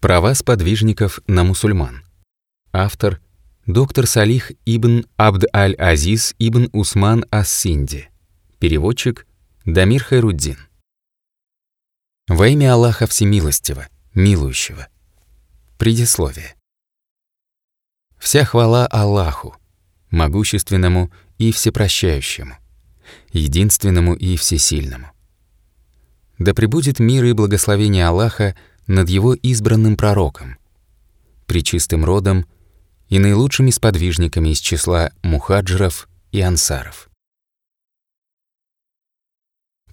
Права сподвижников на мусульман. Автор – доктор Салих ибн Абд аль-Азиз ибн Усман ас-Синди. Переводчик – Дамир Хайруддин. Во имя Аллаха Всемилостива, Милующего. Предисловие. Вся хвала Аллаху, могущественному и всепрощающему, единственному и всесильному. Да пребудет мир и благословение Аллаха над его избранным пророком, причистым родом и наилучшими сподвижниками из числа мухаджиров и ансаров.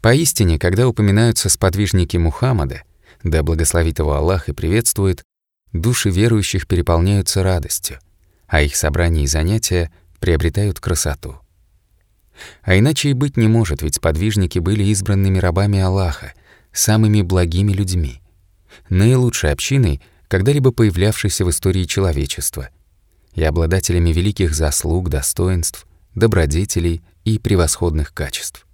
Поистине, когда упоминаются сподвижники Мухаммада, да благословит его Аллах и приветствует, души верующих переполняются радостью, а их собрания и занятия приобретают красоту. А иначе и быть не может, ведь сподвижники были избранными рабами Аллаха, самыми благими людьми, наилучшей общиной, когда-либо появлявшейся в истории человечества, и обладателями великих заслуг, достоинств, добродетелей и превосходных качеств.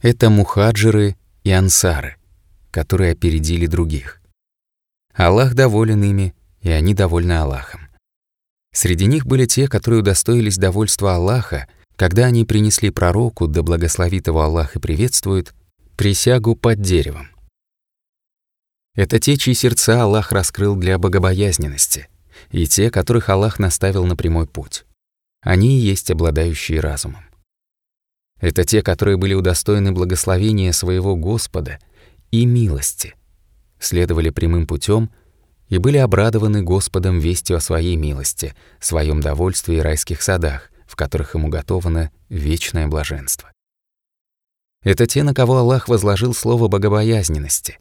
Это мухаджиры и ансары, которые опередили других. Аллах доволен ими, и они довольны Аллахом. Среди них были те, которые удостоились довольства Аллаха, когда они принесли пророку, да благословит его Аллах и приветствует, присягу под деревом. Это те, чьи сердца Аллах раскрыл для богобоязненности, и те, которых Аллах наставил на прямой путь. Они и есть обладающие разумом. Это те, которые были удостоены благословения своего Господа и милости, следовали прямым путем и были обрадованы Господом вестью о своей милости, своем довольстве и райских садах, в которых им уготовано вечное блаженство. Это те, на кого Аллах возложил слово богобоязненности.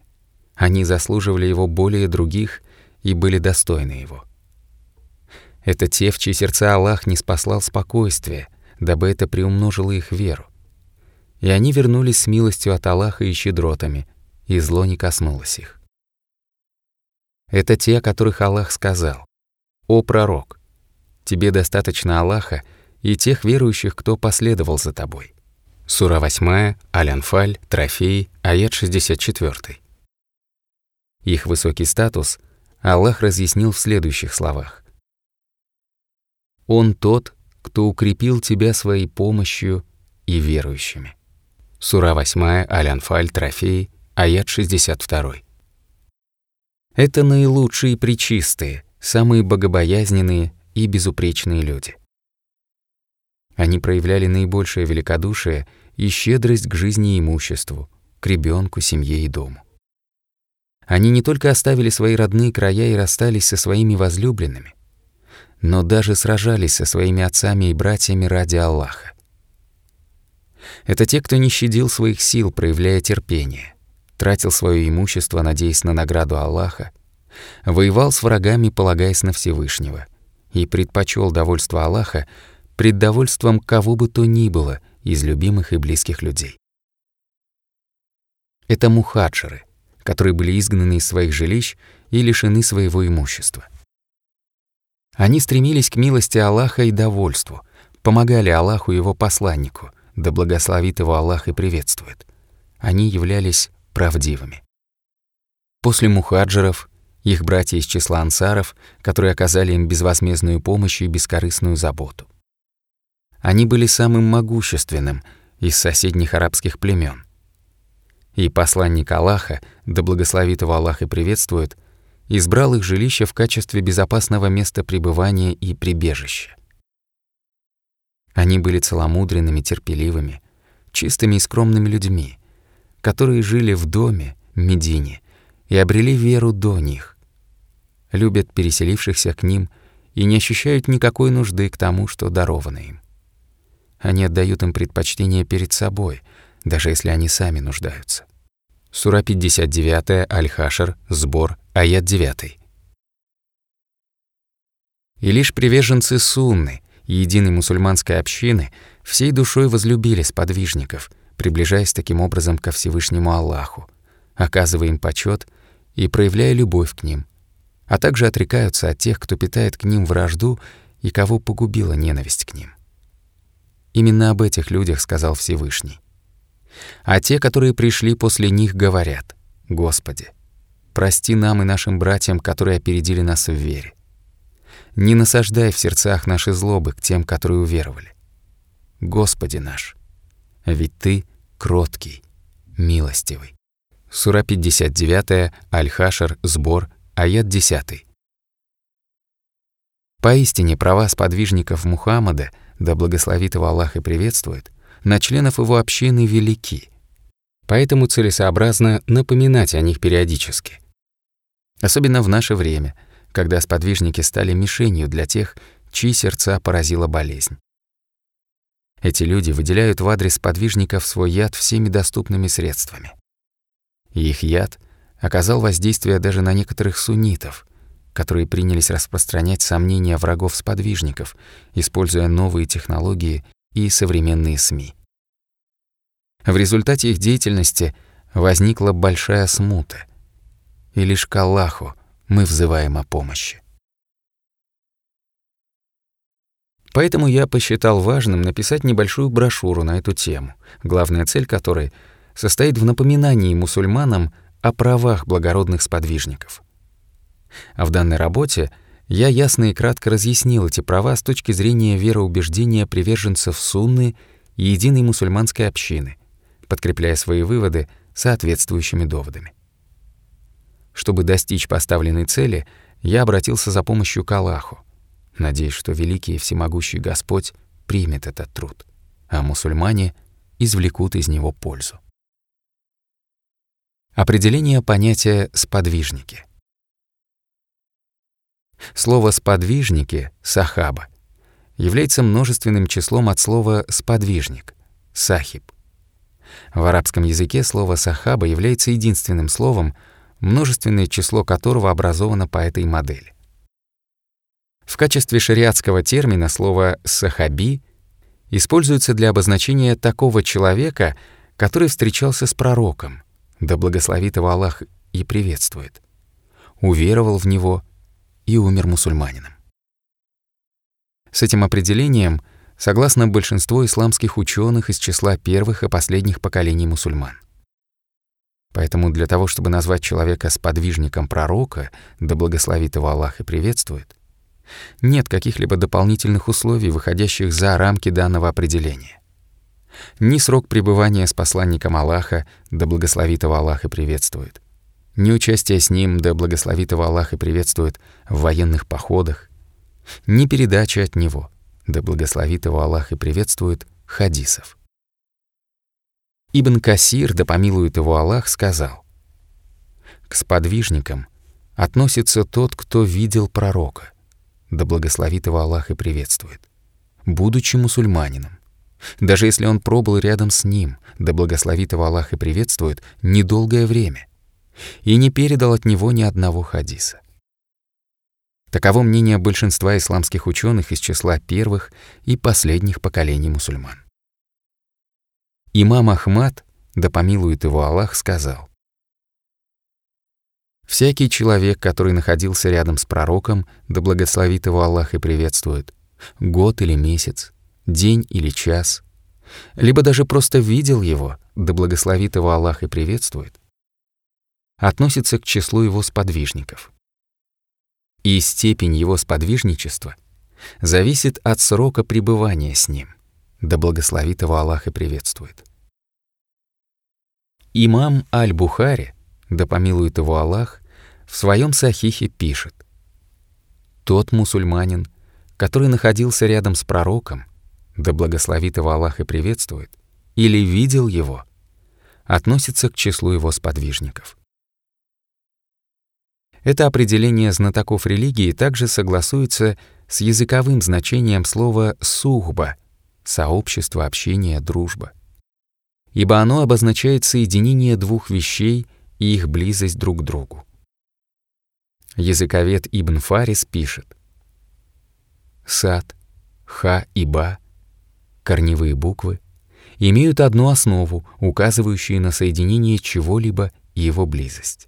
Они заслуживали его более других и были достойны его. Это те, в чьи сердца Аллах не спаслал спокойствие, дабы это приумножило их веру. И они вернулись с милостью от Аллаха и щедротами, и зло не коснулось их. Это те, о которых Аллах сказал, «О пророк, тебе достаточно Аллаха и тех верующих, кто последовал за тобой». Сура 8, Аль-Анфаль, Трофей, аят 64. Их высокий статус Аллах разъяснил в следующих словах. «Он тот, кто укрепил тебя своей помощью и верующими». Сура 8, Аль-Анфаль, Трофей, аят 62. Это наилучшие и причистые, самые богобоязненные и безупречные люди. Они проявляли наибольшее великодушие и щедрость к жизни и имуществу, к ребенку, семье и дому. Они не только оставили свои родные края и расстались со своими возлюбленными, но даже сражались со своими отцами и братьями ради Аллаха. Это те, кто не щадил своих сил, проявляя терпение, тратил свое имущество, надеясь на награду Аллаха, воевал с врагами, полагаясь на Всевышнего, и предпочел довольство Аллаха пред довольством кого бы то ни было из любимых и близких людей. Это мухаджиры, которые были изгнаны из своих жилищ и лишены своего имущества. Они стремились к милости Аллаха и довольству, помогали Аллаху и его посланнику, да благословит его Аллах и приветствует. Они являлись правдивыми. После мухаджиров, их братья из числа ансаров, которые оказали им безвозмездную помощь и бескорыстную заботу. Они были самым могущественным из соседних арабских племен. И посланник Аллаха, да благословит его Аллах и приветствует, избрал их жилище в качестве безопасного места пребывания и прибежища. Они были целомудренными, терпеливыми, чистыми и скромными людьми, которые жили в доме, Медине, и обрели веру до них. Любят переселившихся к ним и не ощущают никакой нужды к тому, что даровано им. Они отдают им предпочтение перед собой, даже если они сами нуждаются. Сура 59, Аль-Хашр, Сбор, аят 9. И лишь приверженцы Сунны, единой мусульманской общины, всей душой возлюбили сподвижников — приближаясь таким образом ко Всевышнему Аллаху, оказывая им почет и проявляя любовь к ним, а также отрекаются от тех, кто питает к ним вражду и кого погубила ненависть к ним. Именно об этих людях сказал Всевышний. А те, которые пришли после них, говорят, «Господи, прости нам и нашим братьям, которые опередили нас в вере. Не насаждай в сердцах наши злобы к тем, которые уверовали. Господи наш, ведь Ты кроткий, милостивый. Сура 59, Аль-Хашар, Сбор, аят 10. Поистине права сподвижников Мухаммада, да благословит его Аллах и приветствует, на членов его общины велики. Поэтому целесообразно напоминать о них периодически. Особенно в наше время, когда сподвижники стали мишенью для тех, чьи сердца поразила болезнь. Эти люди выделяют в адрес подвижников свой яд всеми доступными средствами. Их яд оказал воздействие даже на некоторых суннитов, которые принялись распространять сомнения врагов сподвижников, используя новые технологии и современные СМИ. В результате их деятельности возникла большая смута, и лишь к Аллаху мы взываем о помощи. Поэтому я посчитал важным написать небольшую брошюру на эту тему, главная цель которой состоит в напоминании мусульманам о правах благородных сподвижников. А в данной работе я ясно и кратко разъяснил эти права с точки зрения вероубеждения приверженцев сунны и единой мусульманской общины, подкрепляя свои выводы соответствующими доводами. Чтобы достичь поставленной цели, я обратился за помощью к Аллаху, надеясь, что великий и всемогущий Господь примет этот труд, а мусульмане извлекут из него пользу. Определение понятия «сподвижники». Слово «сподвижники» — «сахаба» является множественным числом от слова «сподвижник» — «сахиб». В арабском языке слово «сахаба» является единственным словом, множественное число которого образовано по этой модели. В качестве шариатского термина слово «сахаби» используется для обозначения такого человека, который встречался с пророком, да благословит его Аллах и приветствует, уверовал в него и умер мусульманином. С этим определением согласно большинство исламских ученых из числа первых и последних поколений мусульман. Поэтому для того, чтобы назвать человека сподвижником пророка, да благословит его Аллах и приветствует, нет каких-либо дополнительных условий, выходящих за рамки данного определения. Ни срок пребывания с посланником Аллаха, да благословит его Аллах и приветствует, ни участие с ним, да благословит его Аллах и приветствует, в военных походах, ни передача от него, да благословит его Аллах и приветствует, хадисов. Ибн Касир, да помилует его Аллах, сказал, «К сподвижникам относится тот, кто видел пророка, да благословит его Аллах и приветствует, будучи мусульманином. Даже если он пробыл рядом с ним, да благословит его Аллах и приветствует, недолгое время, и не передал от него ни одного хадиса. Таково мнение большинства исламских ученых из числа первых и последних поколений мусульман. Имам Ахмад, да помилует его Аллах, сказал, Всякий человек, который находился рядом с пророком, да благословит его Аллах и приветствует, год или месяц, день или час, либо даже просто видел его, да благословит его Аллах и приветствует, относится к числу его сподвижников. И степень его сподвижничества зависит от срока пребывания с ним, да благословит его Аллах и приветствует. Имам Аль-Бухари да помилует его Аллах, в своем сахихе пишет «Тот мусульманин, который находился рядом с пророком, да благословит его Аллах и приветствует, или видел его, относится к числу его сподвижников». Это определение знатоков религии также согласуется с языковым значением слова «сухба» — сообщество, общение, дружба. Ибо оно обозначает соединение двух вещей и их близость друг к другу. Языковед Ибн Фарис пишет «Сад, ха и ба, корневые буквы, имеют одну основу, указывающую на соединение чего-либо и его близость.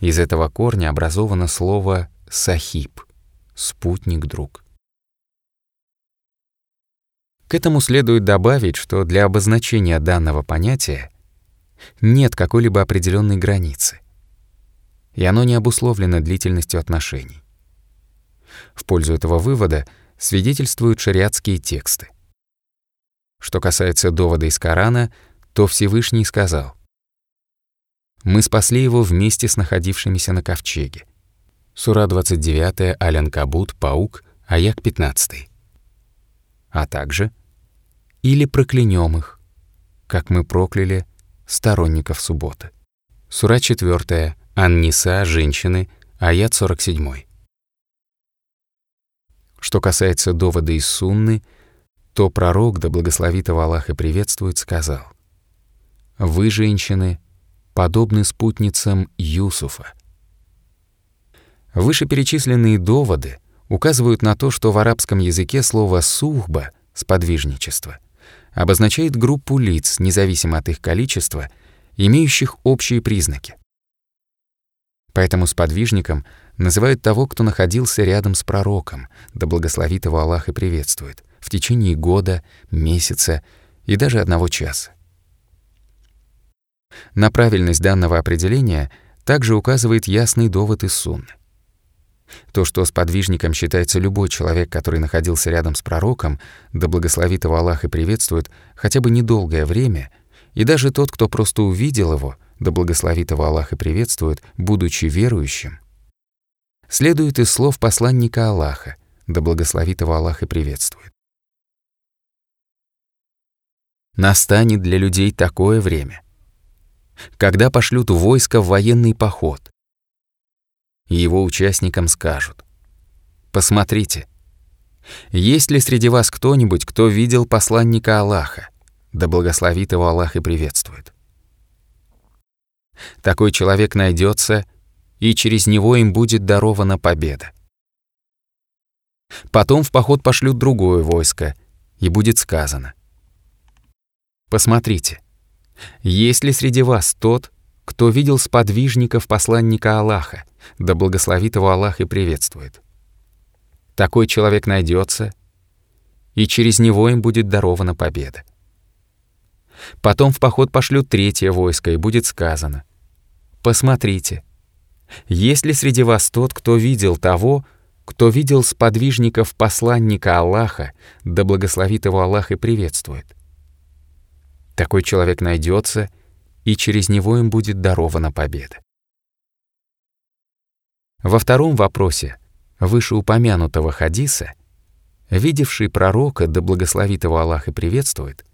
Из этого корня образовано слово «сахиб» — «спутник-друг». К этому следует добавить, что для обозначения данного понятия нет какой-либо определенной границы. и оно не обусловлено длительностью отношений. В пользу этого вывода свидетельствуют шариатские тексты. Что касается довода из Корана, то Всевышний сказал «Мы спасли его вместе с находившимися на ковчеге». Сура 29, Аль-Анкабут, Паук, Аяк 15. А также «Или проклянем их, как мы прокляли сторонников субботы». Сура 4, Ан-Ниса, женщины, аят 47. Что касается довода из Сунны, то пророк, да благословит его Аллах и приветствует, сказал, «Вы, женщины, подобны спутницам Юсуфа». Вышеперечисленные доводы указывают на то, что в арабском языке слово «сухба» — сподвижничество — обозначает группу лиц, независимо от их количества, имеющих общие признаки. Поэтому сподвижником называют того, кто находился рядом с пророком, да благословит его Аллах и приветствует, в течение года, месяца и даже одного часа. На правильность данного определения также указывает ясный довод из Сунны. То, что сподвижником считается любой человек, который находился рядом с пророком, да благословит его Аллах и приветствует хотя бы недолгое время, и даже тот, кто просто увидел его — да благословит его Аллах и приветствует, будучи верующим, следует из слов посланника Аллаха, да благословит его Аллах и приветствует. Настанет для людей такое время, когда пошлют войско в военный поход, его участникам скажут, «Посмотрите, есть ли среди вас кто-нибудь, кто видел посланника Аллаха, да благословит его Аллах и приветствует?» Такой человек найдется, и через него им будет дарована победа. Потом в поход пошлют другое войско, и будет сказано. Посмотрите, есть ли среди вас тот, кто видел сподвижников посланника Аллаха, да благословит его Аллах и приветствует. Такой человек найдется, и через него им будет дарована победа. Потом в поход пошлют третье войско, и будет сказано. Посмотрите, есть ли среди вас тот, кто видел того, кто видел сподвижников посланника Аллаха, да благословит его Аллах и приветствует? Такой человек найдется, и через него им будет дарована победа. Во втором вопросе вышеупомянутого хадиса, видевший пророка, да благословит его Аллах и приветствует,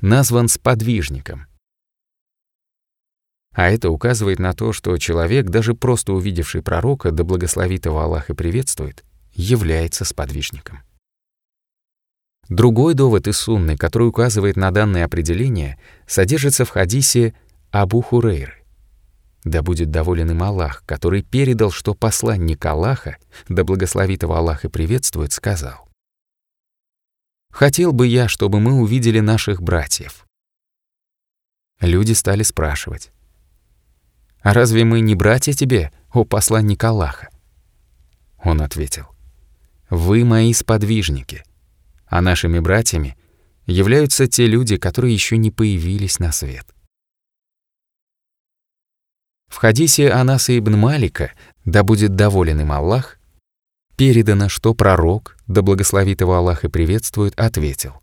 назван сподвижником. А это указывает на то, что человек, даже просто увидевший пророка, да благословит его Аллах и приветствует, является сподвижником. Другой довод из Сунны, который указывает на данное определение, содержится в хадисе Абу Хурейры. Да будет доволен им Аллах, который передал, что посланник Аллаха, да благословит его Аллах и приветствует, сказал. «Хотел бы я, чтобы мы увидели наших братьев». Люди стали спрашивать, «А разве мы не братья тебе, о посланник Аллаха?» Он ответил, «Вы мои сподвижники, а нашими братьями являются те люди, которые еще не появились на свет». В хадисе Анаса ибн Малика, да будет доволен им Аллах, передано, что пророк, да благословит его Аллах и приветствует, ответил,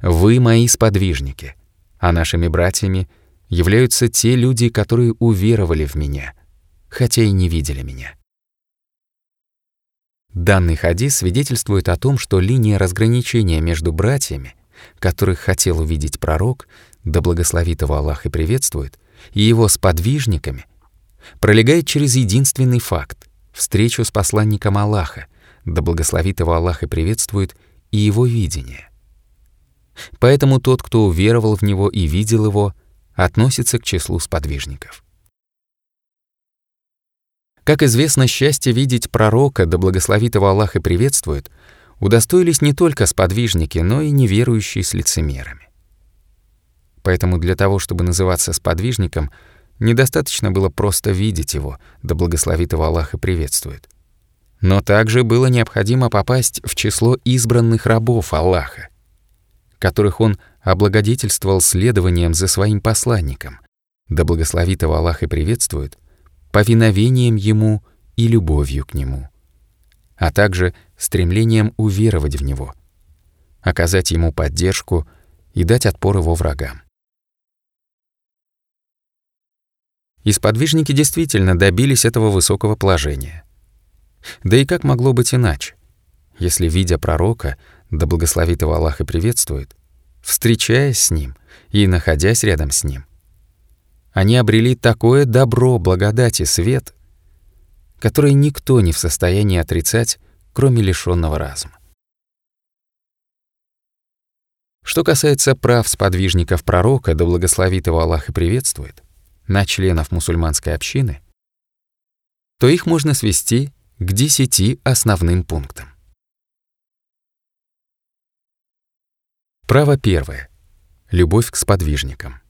«Вы мои сподвижники, а нашими братьями — являются те люди, которые уверовали в меня, хотя и не видели меня. Данный хадис свидетельствует о том, что линия разграничения между братьями, которых хотел увидеть пророк, да благословит его Аллах и приветствует, и его сподвижниками, пролегает через единственный факт — встречу с посланником Аллаха, да благословит его Аллах и приветствует, и его видение. Поэтому тот, кто уверовал в него и видел его, относится к числу сподвижников. Как известно, счастье видеть пророка, да благословит его Аллах и приветствует, удостоились не только сподвижники, но и неверующие с лицемерами. Поэтому для того, чтобы называться сподвижником, недостаточно было просто видеть его, да благословит его Аллах и приветствует. Но также было необходимо попасть в число избранных рабов Аллаха, которых он облагодетельствовал следованием за своим посланником, да благословит его Аллах и приветствует, повиновением Ему и любовью к Нему, а также стремлением уверовать в Него, оказать Ему поддержку и дать отпор Его врагам. И сподвижники действительно добились этого высокого положения. Да и как могло быть иначе, если, видя пророка, да благословит его Аллах и приветствует, встречаясь с ним и находясь рядом с ним, они обрели такое добро, благодать и свет, который никто не в состоянии отрицать, кроме лишённого разума. Что касается прав сподвижников пророка, да благословит его Аллах и приветствует, на членов мусульманской общины, то их можно свести к десяти основным пунктам. Право первое. Любовь к сподвижникам.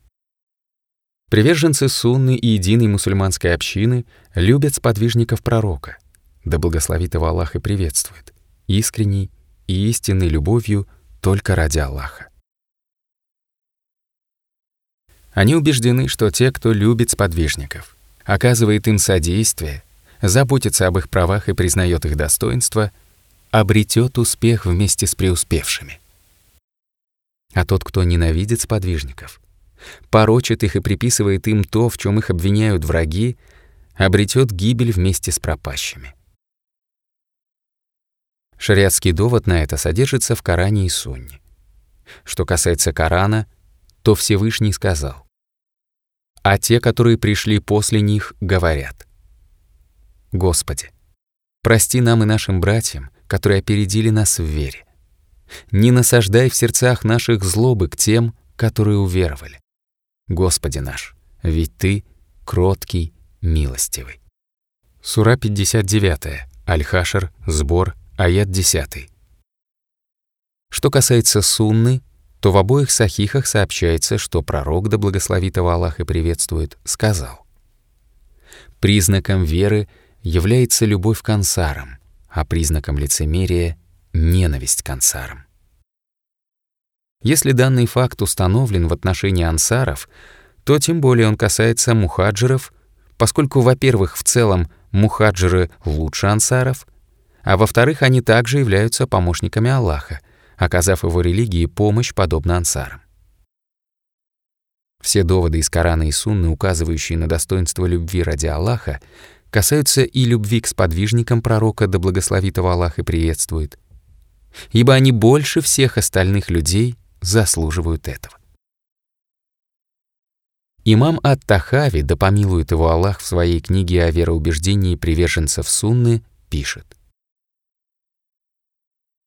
Приверженцы сунны и единой мусульманской общины любят сподвижников пророка, да благословит его Аллах и приветствует, искренней и истинной любовью только ради Аллаха. Они убеждены, что те, кто любит сподвижников, оказывает им содействие, заботится об их правах и признает их достоинство, обретет успех вместе с преуспевшими. А тот, кто ненавидит сподвижников, порочит их и приписывает им то, в чем их обвиняют враги, обретет гибель вместе с пропащими. Шариатский довод на это содержится в Коране и Сунне. Что касается Корана, то Всевышний сказал, «А те, которые пришли после них, говорят, Господи, прости нам и нашим братьям, которые опередили нас в вере. Не насаждай в сердцах наших злобы к тем, которые уверовали. Господи наш, ведь Ты кроткий, милостивый. Сура 59, Аль-Хашр, Сбор, аят 10. Что касается сунны, то в обоих сахихах сообщается, что пророк, да благословит его Аллах и приветствует, сказал «Признаком веры является любовь к ансарам, а признаком лицемерия — ненависть к ансарам. Если данный факт установлен в отношении ансаров, то тем более он касается мухаджиров, поскольку, во-первых, в целом мухаджиры лучше ансаров, а во-вторых, они также являются помощниками Аллаха, оказав его религии помощь подобно ансарам. Все доводы из Корана и Сунны, указывающие на достоинство любви ради Аллаха, касаются и любви к сподвижникам пророка, да благословит его Аллах и приветствует, ибо они больше всех остальных людей заслуживают этого. Имам Ат-Тахави, да помилует его Аллах в своей книге о вероубеждении приверженцев Сунны, пишет.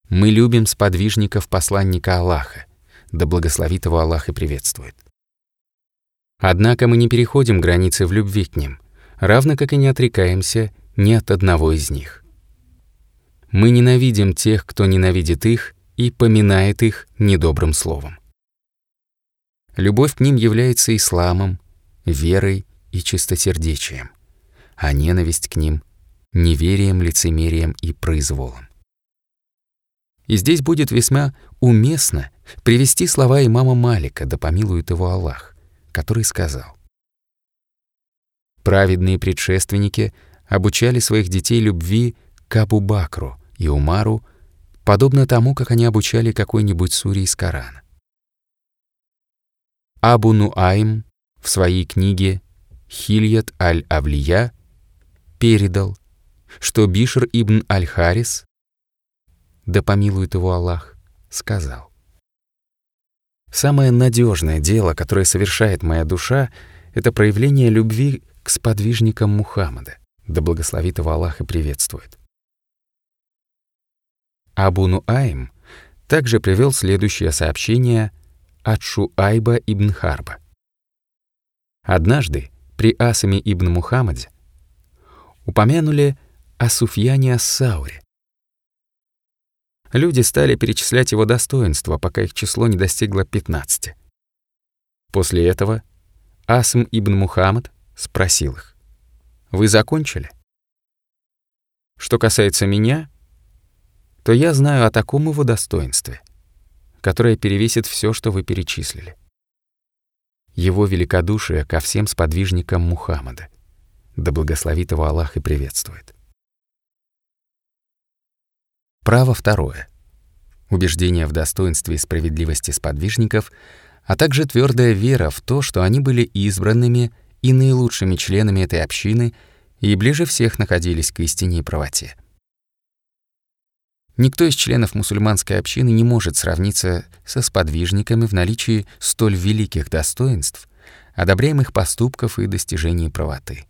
«Мы любим сподвижников посланника Аллаха, да благословит его Аллах и приветствует. Однако мы не переходим границы в любви к ним, равно как и не отрекаемся ни от одного из них. Мы ненавидим тех, кто ненавидит их и поминает их недобрым словом. Любовь к ним является исламом, верой и чистосердечием, а ненависть к ним — неверием, лицемерием и произволом. И здесь будет весьма уместно привести слова имама Малика, да помилует его Аллах, который сказал Праведные предшественники обучали своих детей любви к Абу Бакру и Умару, подобно тому, как они обучали какой-нибудь суре из Корана. Абу Нуайм в своей книге «Хильят аль-Авлия» передал, что Бишр ибн аль-Харис, да помилует его Аллах, сказал, «Самое надежное дело, которое совершает моя душа, это проявление любви к сподвижникам Мухаммада, да благословит его Аллах и приветствует. Абу Нуаим также привел следующее сообщение от Шуайба ибн Харба. Однажды при Асаме ибн Мухаммаде упомянули о Суфьяне Ассауре. Люди стали перечислять его достоинства, пока их число не достигло 15. После этого Асм ибн Мухаммад спросил их. «Вы закончили?» Что касается меня, то я знаю о таком его достоинстве, которое перевесит все, что вы перечислили. Его великодушие ко всем сподвижникам Мухаммада, да благословит его Аллах и приветствует. Право второе. Убеждение в достоинстве и справедливости сподвижников, а также твердая вера в то, что они были избранными и наилучшими членами этой общины и ближе всех находились к истине и правоте. Никто из членов мусульманской общины не может сравниться со сподвижниками в наличии столь великих достоинств, одобряемых поступков и достижений правоты.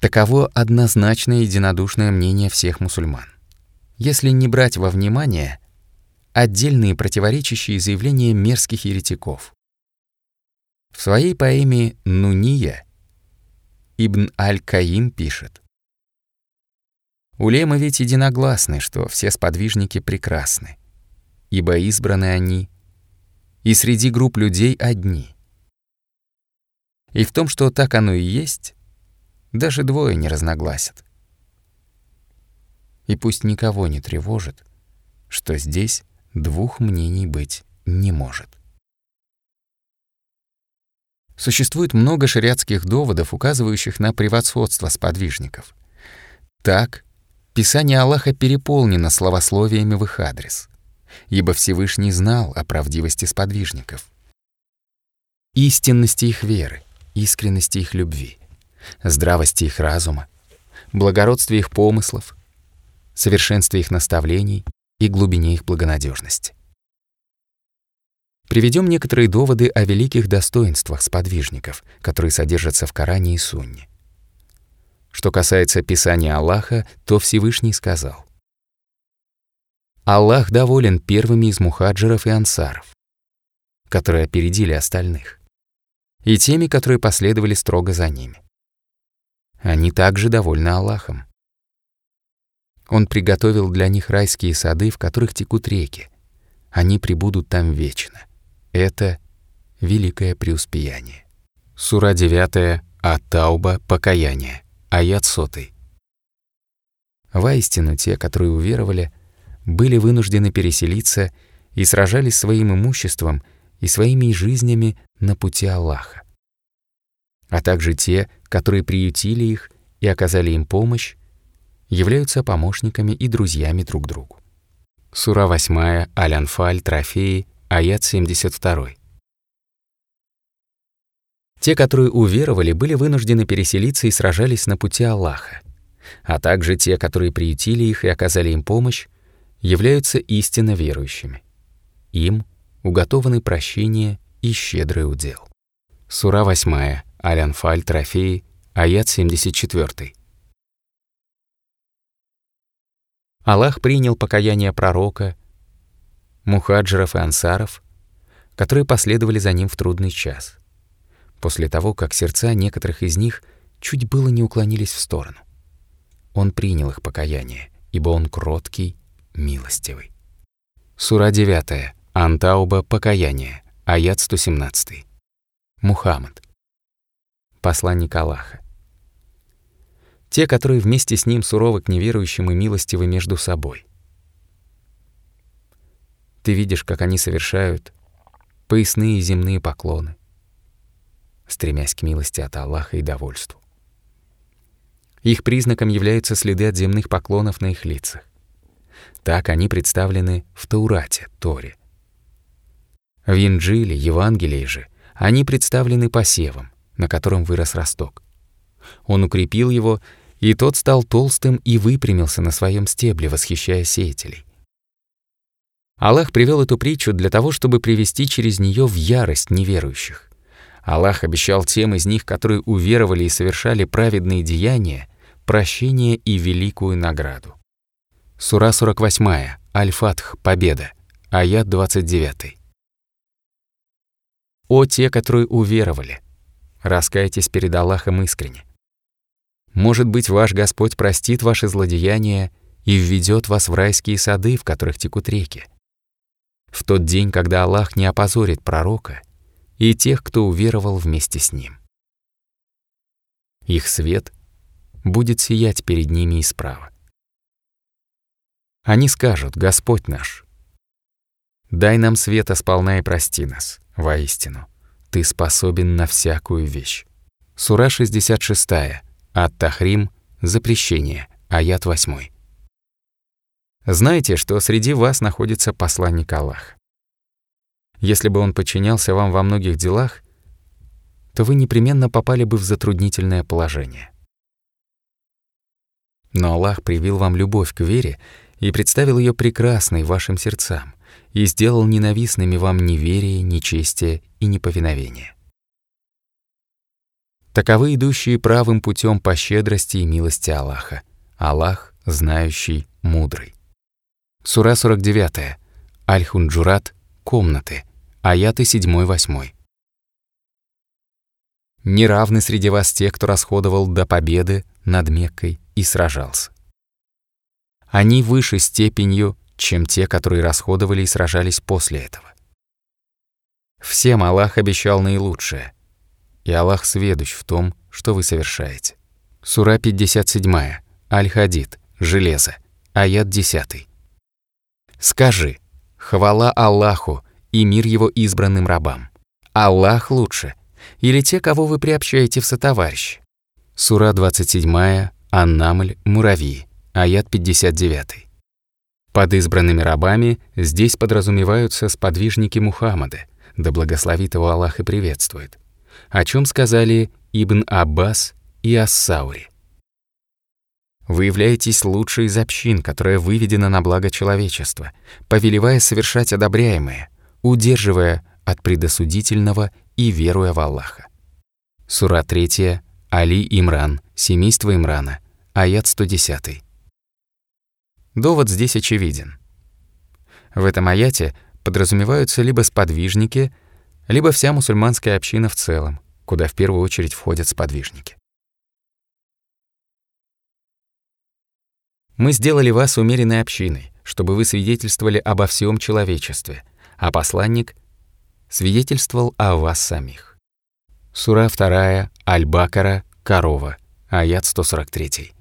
Таково однозначное единодушное мнение всех мусульман. Если не брать во внимание отдельные противоречащие заявления мерзких еретиков. В своей поэме «Нуния» Ибн Аль-Каим пишет Улемы ведь единогласны, что все сподвижники прекрасны, ибо избраны они, и среди групп людей одни. И в том, что так оно и есть, даже двое не разногласят. И пусть никого не тревожит, что здесь двух мнений быть не может. Существует много шариатских доводов, указывающих на превосходство сподвижников. Так, Писание Аллаха переполнено словословиями в их адрес, ибо Всевышний знал о правдивости сподвижников, истинности их веры, искренности их любви, здравости их разума, благородстве их помыслов, совершенстве их наставлений и глубине их благонадежности. Приведем некоторые доводы о великих достоинствах сподвижников, которые содержатся в Коране и Сунне. Что касается Писания Аллаха, то Всевышний сказал. Аллах доволен первыми из мухаджиров и ансаров, которые опередили остальных, и теми, которые последовали строго за ними. Они также довольны Аллахом. Он приготовил для них райские сады, в которых текут реки. Они пребудут там вечно. Это великое преуспеяние. Сура 9 Ат-Тауба Покаяние. Аят сотый. Воистину, те, которые уверовали, были вынуждены переселиться и сражались своим имуществом и своими жизнями на пути Аллаха. А также те, которые приютили их и оказали им помощь, являются помощниками и друзьями друг другу. Сура 8, Аль-Анфаль, Трофеи, аят 72. Те, которые уверовали, были вынуждены переселиться и сражались на пути Аллаха. А также те, которые приютили их и оказали им помощь, являются истинно верующими. Им уготованы прощение и щедрый удел. Сура 8, Аль-Анфаль, Трофеи, аят 74. Аллах принял покаяние пророка, мухаджиров и ансаров, которые последовали за ним в трудный час после того, как сердца некоторых из них чуть было не уклонились в сторону. Он принял их покаяние, ибо он кроткий, милостивый. Сура 9. Антауба покаяние. Аят 117. Мухаммад. Посланник Аллаха. Те, которые вместе с ним суровы к неверующим и милостивы между собой. Ты видишь, как они совершают поясные земные поклоны, стремясь к милости от Аллаха и довольству. Их признаком являются следы от земных поклонов на их лицах. Так они представлены в Таурате, Торе. В Инджиле, Евангелии же они представлены посевом, на котором вырос росток. Он укрепил его, и тот стал толстым и выпрямился на своем стебле, восхищая сеятелей. Аллах привел эту притчу для того, чтобы привести через нее в ярость неверующих. Аллах обещал тем из них, которые уверовали и совершали праведные деяния, прощение и великую награду. Сура 48, Аль-Фатх, Победа, аят 29. «О те, которые уверовали! Раскайтесь перед Аллахом искренне. Может быть, ваш Господь простит ваши злодеяния и введет вас в райские сады, в которых текут реки. В тот день, когда Аллах не опозорит пророка и тех, кто уверовал вместе с ним. Их свет будет сиять перед ними и справа. Они скажут, Господь наш, дай нам света сполна и прости нас, воистину, Ты способен на всякую вещь. Сура 66. Ат-Тахрим. Запрещение. Аят 8. Знаете, что среди вас находится посланник Аллаха. Если бы он подчинялся вам во многих делах, то вы непременно попали бы в затруднительное положение. Но Аллах привил вам любовь к вере и представил ее прекрасной вашим сердцам и сделал ненавистными вам неверие, нечестие и неповиновение. Таковы идущие правым путем по щедрости и милости Аллаха. Аллах, знающий, мудрый. Сура 49. Аль-Хунджурат. Комнаты. Аяты 7-8. Неравны среди вас те, кто расходовал до победы над Меккой и сражался. Они выше степенью, чем те, которые расходовали и сражались после этого. Всем Аллах обещал наилучшее, и Аллах сведущ в том, что вы совершаете. Сура 57, Аль-Хадид, Железо, аят 10. Скажи, хвала Аллаху и мир его избранным рабам. Аллах лучше, или те, кого вы приобщаете в сотоварищ. Сура 27, Аннамль, Муравьи, аят 59. Под избранными рабами здесь подразумеваются сподвижники Мухаммада, да благословит его Аллах и приветствует, о чем сказали Ибн Аббас и Ассаури. Вы являетесь лучшей из общин, которая выведена на благо человечества, повелевая совершать одобряемое, удерживая от предосудительного и веруя в Аллаха. Сура 3, Али Имран, семейство Имрана, аят 110. Довод здесь очевиден. В этом аяте подразумеваются либо сподвижники, либо вся мусульманская община в целом, куда в первую очередь входят сподвижники. Мы сделали вас умеренной общиной, чтобы вы свидетельствовали обо всем человечестве, а посланник свидетельствовал о вас самих. Сура 2, Аль-Бакара, Корова, аят 143.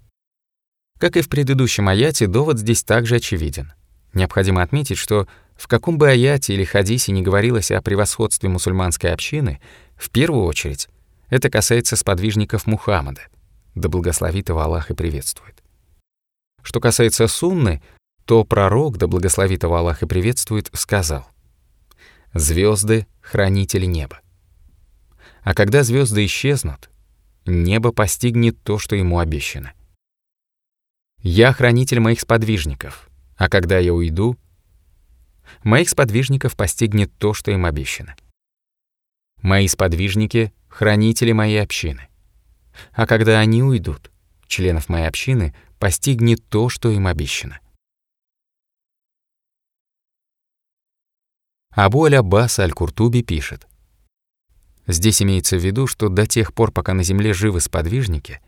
Как и в предыдущем аяте, довод здесь также очевиден. Необходимо отметить, что в каком бы аяте или хадисе не говорилось о превосходстве мусульманской общины, в первую очередь это касается сподвижников Мухаммада, да благословит его Аллах и приветствует. Что касается сунны, то пророк, да благословит его Аллах и приветствует, сказал «Звезды — хранители неба». А когда звезды исчезнут, небо постигнет то, что ему обещано. «Я хранитель моих сподвижников, а когда я уйду, моих сподвижников постигнет то, что им обещано. Мои сподвижники — хранители моей общины. А когда они уйдут, членов моей общины — постигнет то, что им обещано. Абу Аль-Аббас Аль-Куртуби пишет. Здесь имеется в виду, что до тех пор, пока на земле живы сподвижники,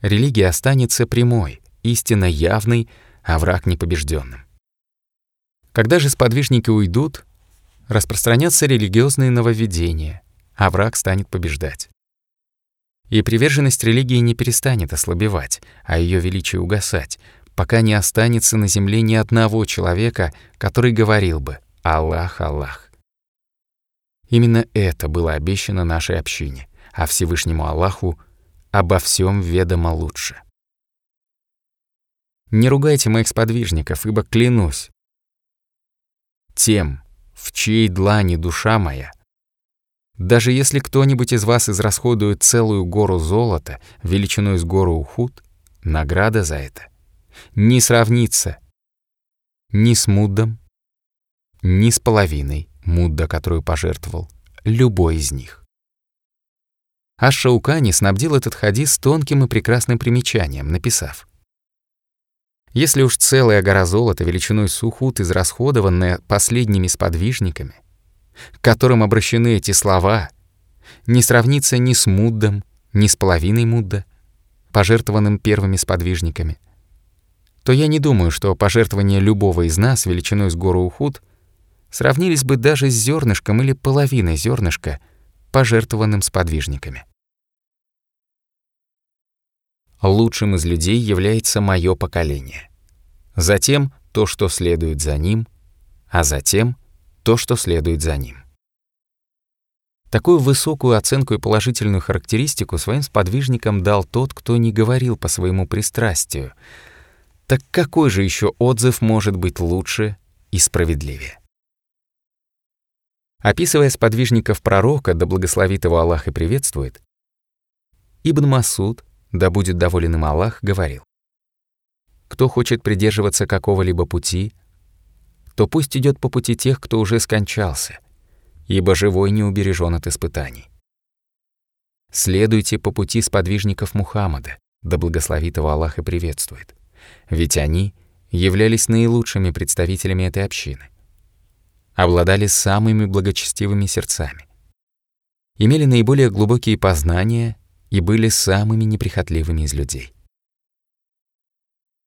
религия останется прямой, истинно явной, а враг непобежденным. Когда же сподвижники уйдут, распространятся религиозные нововведения, а враг станет побеждать. И приверженность религии не перестанет ослабевать, а ее величие угасать, пока не останется на земле ни одного человека, который говорил бы «Аллах, Аллах». Именно это было обещано нашей общине, а Всевышнему Аллаху обо всем ведомо лучше. Не ругайте моих сподвижников, ибо клянусь, тем, в чьей длани душа моя — даже если кто-нибудь из вас израсходует целую гору золота величиной с гору Ухуд, награда за это не сравнится ни с Муддом, ни с половиной Мудда, которую пожертвовал любой из них. Аш-Шаукани снабдил этот хадис тонким и прекрасным примечанием, написав «Если уж целая гора золота величиной с Ухуд, израсходованная последними сподвижниками, к которым обращены эти слова, не сравнится ни с Муддом, ни с половиной Мудда, пожертвованным первыми сподвижниками, то я не думаю, что пожертвования любого из нас величиной с гору Ухуд сравнились бы даже с зернышком или половиной зернышка, пожертвованным сподвижниками. Лучшим из людей является мое поколение. Затем то, что следует за ним, а затем то, что следует за ним. Такую высокую оценку и положительную характеристику своим сподвижникам дал тот, кто не говорил по своему пристрастию. Так какой же еще отзыв может быть лучше и справедливее? Описывая сподвижников пророка, да благословит его Аллах и приветствует, Ибн Масуд, да будет доволен им Аллах, говорил, «Кто хочет придерживаться какого-либо пути, то пусть идет по пути тех, кто уже скончался, ибо живой не убережен от испытаний. Следуйте по пути сподвижников Мухаммада, да благословит его Аллах и приветствует, ведь они являлись наилучшими представителями этой общины обладали самыми благочестивыми сердцами, имели наиболее глубокие познания и были самыми неприхотливыми из людей.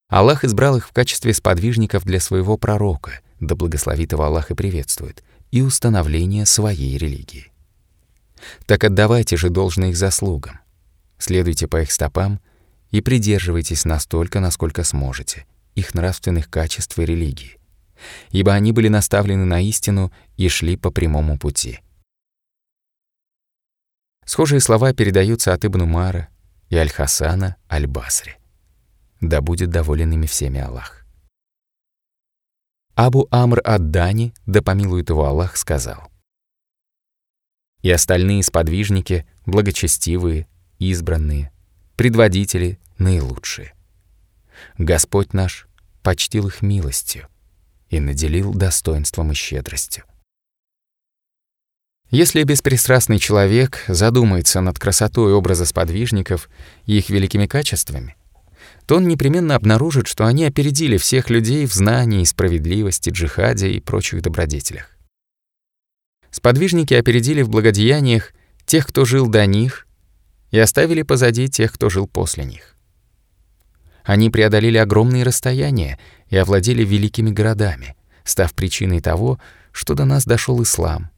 Аллах избрал их в качестве сподвижников для своего пророка, да благословит его Аллах и приветствует, и установления своей религии. Так отдавайте же должное их заслугам, следуйте по их стопам и придерживайтесь настолько, насколько сможете, их нравственных качеств и религии, ибо они были наставлены на истину и шли по прямому пути. Схожие слова передаются от Ибн Умара и Аль-Хасана Аль-Басри. Да будет доволен ими всеми Аллах. Абу Амр ад-Дани, да помилует его Аллах, сказал. И остальные сподвижники, благочестивые, избранные, предводители наилучшие. Господь наш почтил их милостью, и наделил достоинством и щедростью. Если беспристрастный человек задумается над красотой образа сподвижников и их великими качествами, то он непременно обнаружит, что они опередили всех людей в знании, справедливости, джихаде и прочих добродетелях. Сподвижники опередили в благодеяниях тех, кто жил до них, и оставили позади тех, кто жил после них. Они преодолели огромные расстояния и овладели великими городами, став причиной того, что до нас дошел ислам.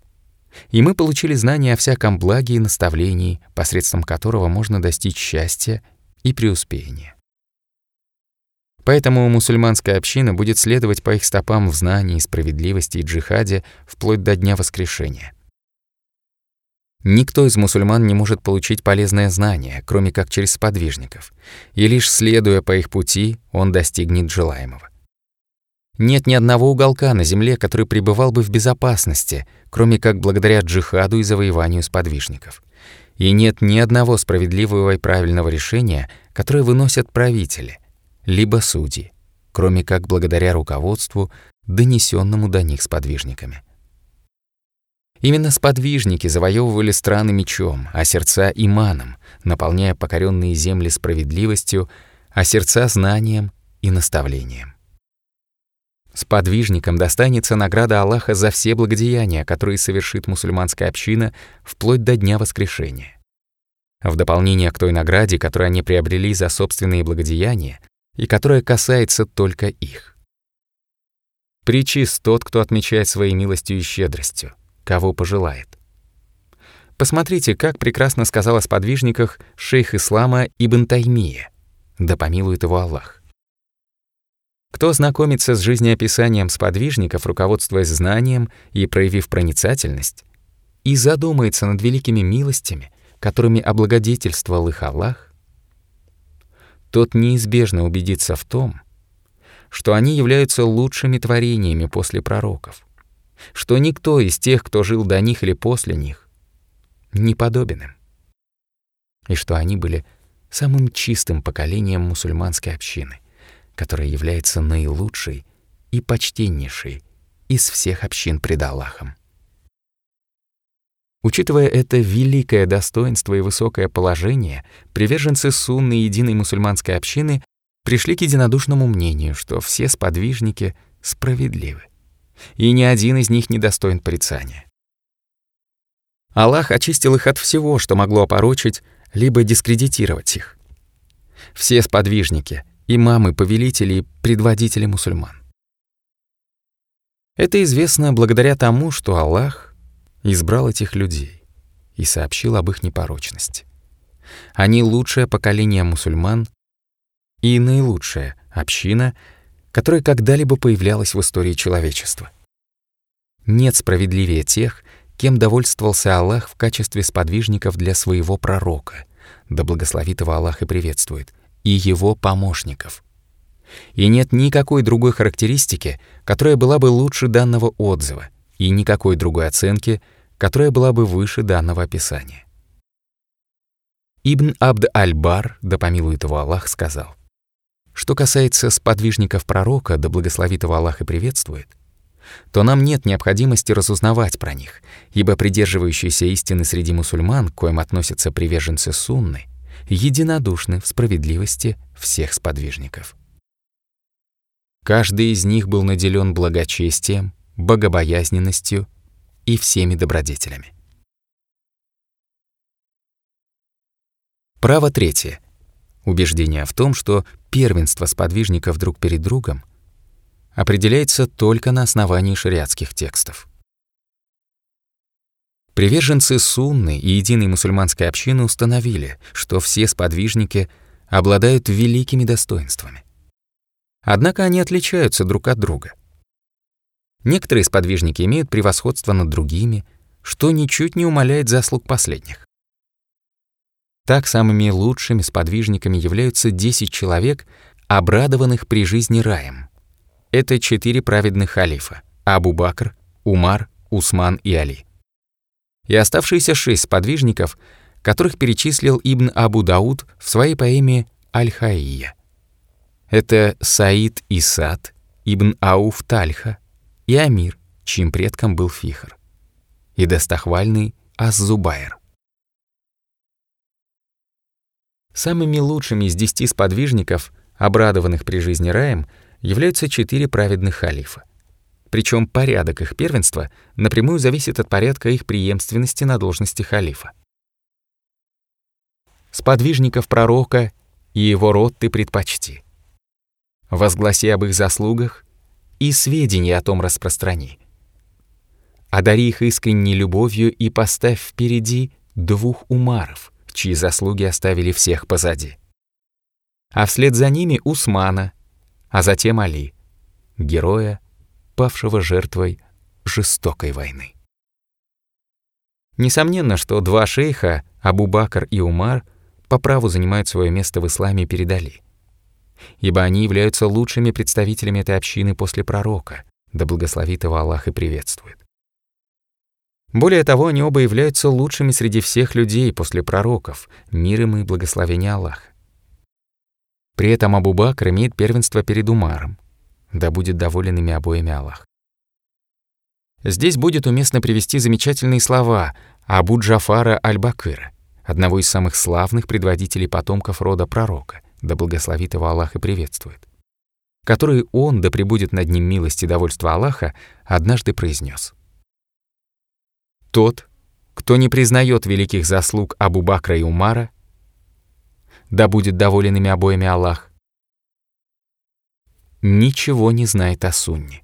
И мы получили знания о всяком благе и наставлении, посредством которого можно достичь счастья и преуспеяния. Поэтому мусульманская община будет следовать по их стопам в знании, справедливости и джихаде вплоть до дня воскрешения. Никто из мусульман не может получить полезное знание, кроме как через сподвижников, и лишь следуя по их пути, он достигнет желаемого. Нет ни одного уголка на земле, который пребывал бы в безопасности, кроме как благодаря джихаду и завоеванию сподвижников. И нет ни одного справедливого и правильного решения, которое выносят правители, либо судьи, кроме как благодаря руководству, донесенному до них сподвижниками. Именно сподвижники завоевывали страны мечом, а сердца — иманом, наполняя покоренные земли справедливостью, а сердца — знанием и наставлением. Сподвижникам достанется награда Аллаха за все благодеяния, которые совершит мусульманская община вплоть до дня воскрешения. В дополнение к той награде, которую они приобрели за собственные благодеяния и которая касается только их. Причист тот, кто отмечает своей милостью и щедростью, кого пожелает. Посмотрите, как прекрасно сказал о сподвижниках шейх ислама Ибн Таймия, да помилует его Аллах. Кто знакомится с жизнеописанием сподвижников, руководствуясь знанием и проявив проницательность, и задумается над великими милостями, которыми облагодетельствовал их Аллах, тот неизбежно убедится в том, что они являются лучшими творениями после пророков, что никто из тех, кто жил до них или после них, не подобен им, и что они были самым чистым поколением мусульманской общины которая является наилучшей и почтеннейшей из всех общин пред Аллахом. Учитывая это великое достоинство и высокое положение, приверженцы сунны единой мусульманской общины пришли к единодушному мнению, что все сподвижники справедливы, и ни один из них не достоин порицания. Аллах очистил их от всего, что могло опорочить либо дискредитировать их. Все сподвижники — имамы, повелители предводители мусульман. Это известно благодаря тому, что Аллах избрал этих людей и сообщил об их непорочности. Они лучшее поколение мусульман и наилучшая община, которая когда-либо появлялась в истории человечества. Нет справедливее тех, кем довольствовался Аллах в качестве сподвижников для своего пророка, да благословит его Аллах и приветствует, и его помощников. И нет никакой другой характеристики, которая была бы лучше данного отзыва, и никакой другой оценки, которая была бы выше данного описания. Ибн Абд аль-Бар, да помилует его Аллах, сказал, что касается сподвижников пророка, да благословит его Аллах и приветствует, то нам нет необходимости разузнавать про них, ибо придерживающиеся истины среди мусульман, к коим относятся приверженцы сунны, единодушны в справедливости всех сподвижников. Каждый из них был наделен благочестием, богобоязненностью и всеми добродетелями. Право третье. Убеждение в том, что первенство сподвижников друг перед другом определяется только на основании шариатских текстов. Приверженцы Сунны и единой мусульманской общины установили, что все сподвижники обладают великими достоинствами. Однако они отличаются друг от друга. Некоторые сподвижники имеют превосходство над другими, что ничуть не умаляет заслуг последних. Так самыми лучшими сподвижниками являются 10 человек, обрадованных при жизни раем. Это четыре праведных халифа – Абу Бакр, Умар, Усман и Али. И оставшиеся шесть сподвижников, которых перечислил Ибн Абу Дауд в своей поэме «Аль-Хаия». Это Саид и Сад, Ибн Ауф Тальха и Амир, чьим предком был Фихр, и достохвальный Аз-Зубайр. Самыми лучшими из десяти сподвижников, обрадованных при жизни раем, являются четыре праведных халифа. Причем порядок их первенства напрямую зависит от порядка их преемственности на должности халифа. Сподвижников пророка и его род ты предпочти. Возгласи об их заслугах и сведения о том распространи. Одари их искренней любовью и поставь впереди двух умаров, чьи заслуги оставили всех позади. А вслед за ними Усмана, а затем Али, героя, павшего жертвой жестокой войны. Несомненно, что два шейха, Абу-Бакр и Умар, по праву занимают свое место в исламе перед Али, ибо они являются лучшими представителями этой общины после пророка, да благословит его Аллах и приветствует. Более того, они оба являются лучшими среди всех людей после пророков, мир им и благословение Аллаха. При этом Абу Бакр имеет первенство перед Умаром. Да будет доволен ими обоими Аллах. Здесь будет уместно привести замечательные слова Абу Джафара Аль-Бакыра, одного из самых славных предводителей потомков рода пророка, да благословит его Аллах и приветствует, который он, да пребудет над ним милость и довольство Аллаха, однажды произнес: Тот, кто не признает великих заслуг Абу Бакра и Умара, да будет доволен ими обоими Аллах, ничего не знает о Сунне.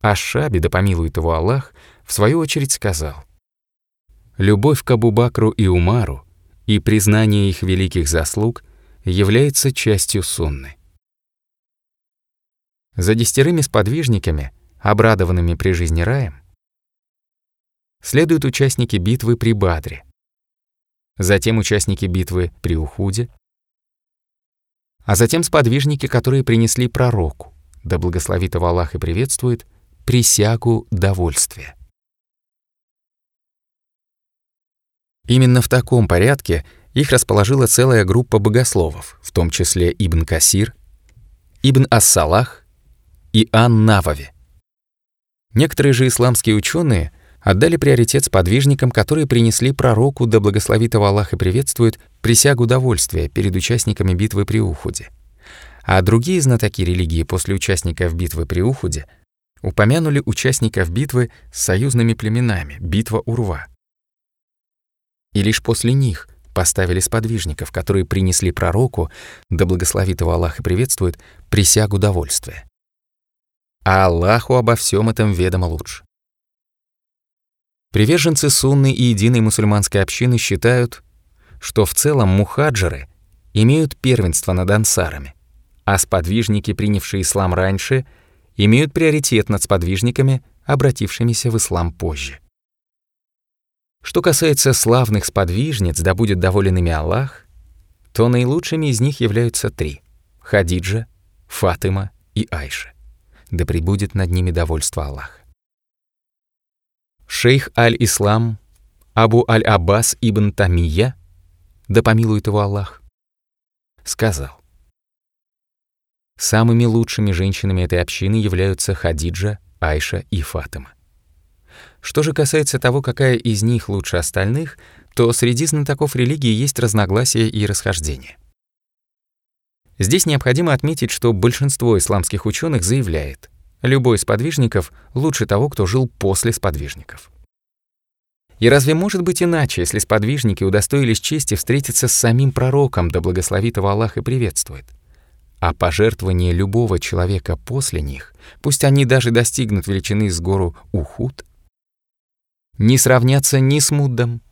А Шаби, да помилует его Аллах, в свою очередь сказал, «Любовь к Абу Бакру и Умару и признание их великих заслуг является частью Сунны». За десятерыми сподвижниками, обрадованными при жизни раем, следуют участники битвы при Бадре, затем участники битвы при Ухуде, а затем сподвижники, которые принесли пророку, да благословит его Аллах и приветствует, присягу довольствия. Именно в таком порядке их расположила целая группа богословов, в том числе Ибн Касир, Ибн Ас-Салах и Ан-Навави. Некоторые же исламские ученые отдали приоритет сподвижникам, которые принесли пророку, да благословит его Аллах и приветствует, присягу довольствия перед участниками битвы при Ухуде. А другие знатоки религии после участников битвы при Ухуде упомянули участников битвы с союзными племенами, битва Урва. И лишь после них поставили сподвижников, которые принесли пророку, да благословит его Аллах и приветствует, присягу довольствия. А Аллаху обо всем этом ведомо лучше. Приверженцы сунны и единой мусульманской общины считают, что в целом мухаджиры имеют первенство над ансарами, а сподвижники, принявшие ислам раньше, имеют приоритет над сподвижниками, обратившимися в ислам позже. Что касается славных сподвижниц, да будет доволен ими Аллах, то наилучшими из них являются три — Хадиджа, Фатыма и Айша. Да пребудет над ними довольство Аллаха. Шейх Аль-Ислам Абу Аль-Аббас ибн Тамия, да помилует его Аллах, сказал, Самыми лучшими женщинами этой общины являются Хадиджа, Айша и Фатыма. Что же касается того, какая из них лучше остальных, то среди знатоков религии есть разногласия и расхождения. Здесь необходимо отметить, что большинство исламских ученых заявляет, любой из лучше того, кто жил после сподвижников. И разве может быть иначе, если сподвижники удостоились чести встретиться с самим пророком, да благословит его Аллах и приветствует? А пожертвование любого человека после них, пусть они даже достигнут величины с гору Ухуд, не сравнятся ни с Муддом,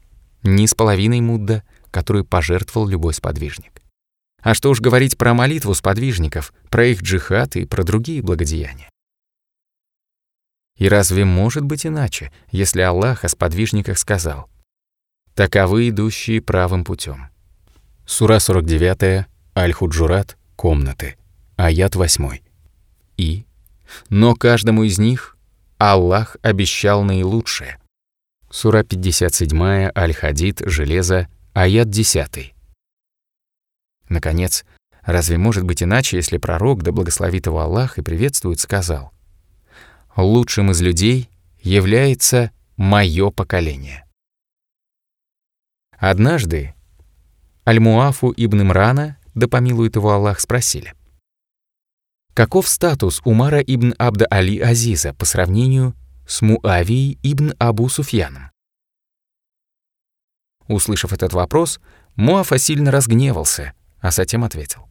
ни с половиной Мудда, которую пожертвовал любой сподвижник. А что уж говорить про молитву сподвижников, про их джихад и про другие благодеяния. И разве может быть иначе, если Аллах о сподвижниках сказал «Таковы идущие правым путем». Сура 49, Аль-Худжурат, комнаты, аят 8. И «Но каждому из них Аллах обещал наилучшее». Сура 57, Аль-Хадид, Железо, аят 10. Наконец, разве может быть иначе, если пророк, да благословит его Аллах и приветствует, сказал «Лучшим из людей является мое поколение». Однажды Аль-Муафу ибн Имрана, да помилует его Аллах, спросили Каков статус Умара ибн Абда Али Азиза по сравнению с Муавией ибн Абу Суфьяном. Услышав этот вопрос, Муафа сильно разгневался, а затем ответил.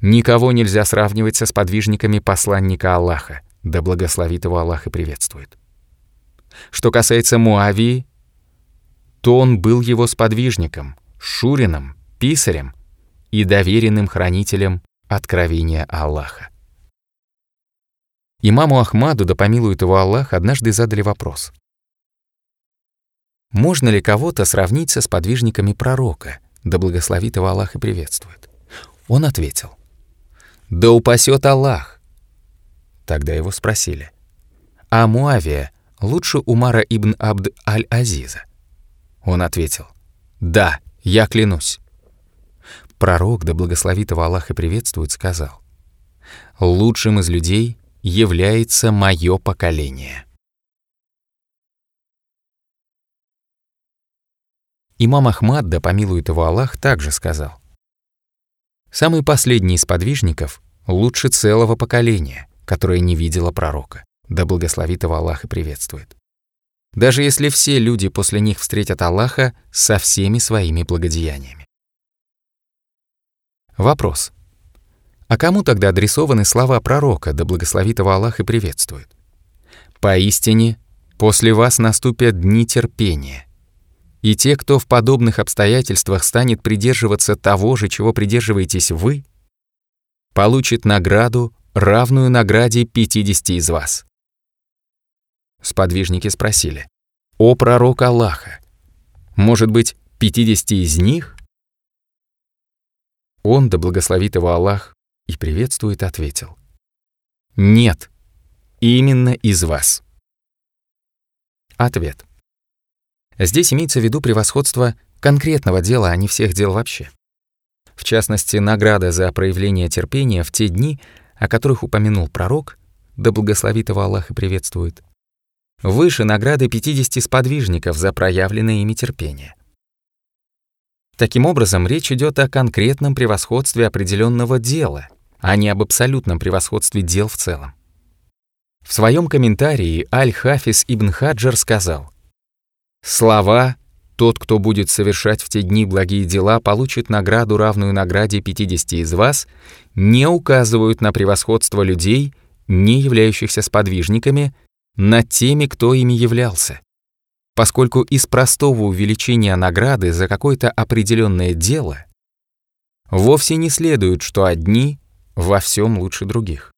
Никого нельзя сравнивать со сподвижниками посланника Аллаха, да благословит его Аллах и приветствует. Что касается Муавии, то он был его сподвижником, шурином, писарем и доверенным хранителем откровения Аллаха. Имаму Ахмаду, да помилует его Аллах, однажды задали вопрос. Можно ли кого-то сравнить со сподвижниками пророка, да благословит его Аллах и приветствует? Он ответил, «Да упасет Аллах». Тогда его спросили, «А Муавия лучше Умара ибн Абд аль-Азиза?» Он ответил, «Да, я клянусь». Пророк, да благословит его Аллах и приветствует, сказал, «Лучшим из людей является мое поколение. Имам Ахмад, да помилует его Аллах, также сказал. Самый последний из подвижников лучше целого поколения, которое не видело пророка, да благословит его Аллах и приветствует. Даже если все люди после них встретят Аллаха со всеми своими благодеяниями. Вопрос. А кому тогда адресованы слова пророка, да благословит его Аллах и приветствует? Поистине, после вас наступят дни терпения. И те, кто в подобных обстоятельствах станет придерживаться того же, чего придерживаетесь вы, получит награду, равную награде 50 из вас. Сподвижники спросили, «О пророк Аллаха, может быть, 50 из них?» Он, да благословит его Аллах, и приветствует ответил. Нет, именно из вас. Ответ. Здесь имеется в виду превосходство конкретного дела, а не всех дел вообще. В частности, награда за проявление терпения в те дни, о которых упомянул пророк, да благословит его Аллах и приветствует, выше награды 50 сподвижников за проявленное ими терпение. Таким образом, речь идет о конкретном превосходстве определенного дела, а не об абсолютном превосходстве дел в целом. В своем комментарии Аль-Хафиз ибн Хаджар сказал, «Слова «Тот, кто будет совершать в те дни благие дела, получит награду, равную награде 50 из вас», не указывают на превосходство людей, не являющихся сподвижниками, над теми, кто ими являлся. Поскольку из простого увеличения награды за какое-то определенное дело вовсе не следует, что одни во всем лучше других.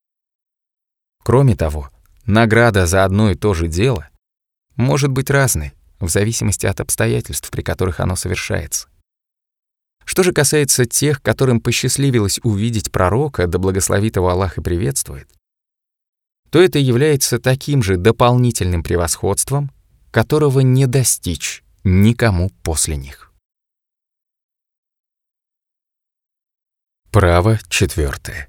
Кроме того, награда за одно и то же дело может быть разной в зависимости от обстоятельств, при которых оно совершается. Что же касается тех, которым посчастливилось увидеть пророка, да благословит его Аллах и приветствует, то это является таким же дополнительным превосходством, которого не достичь никому после них. Право четвертое.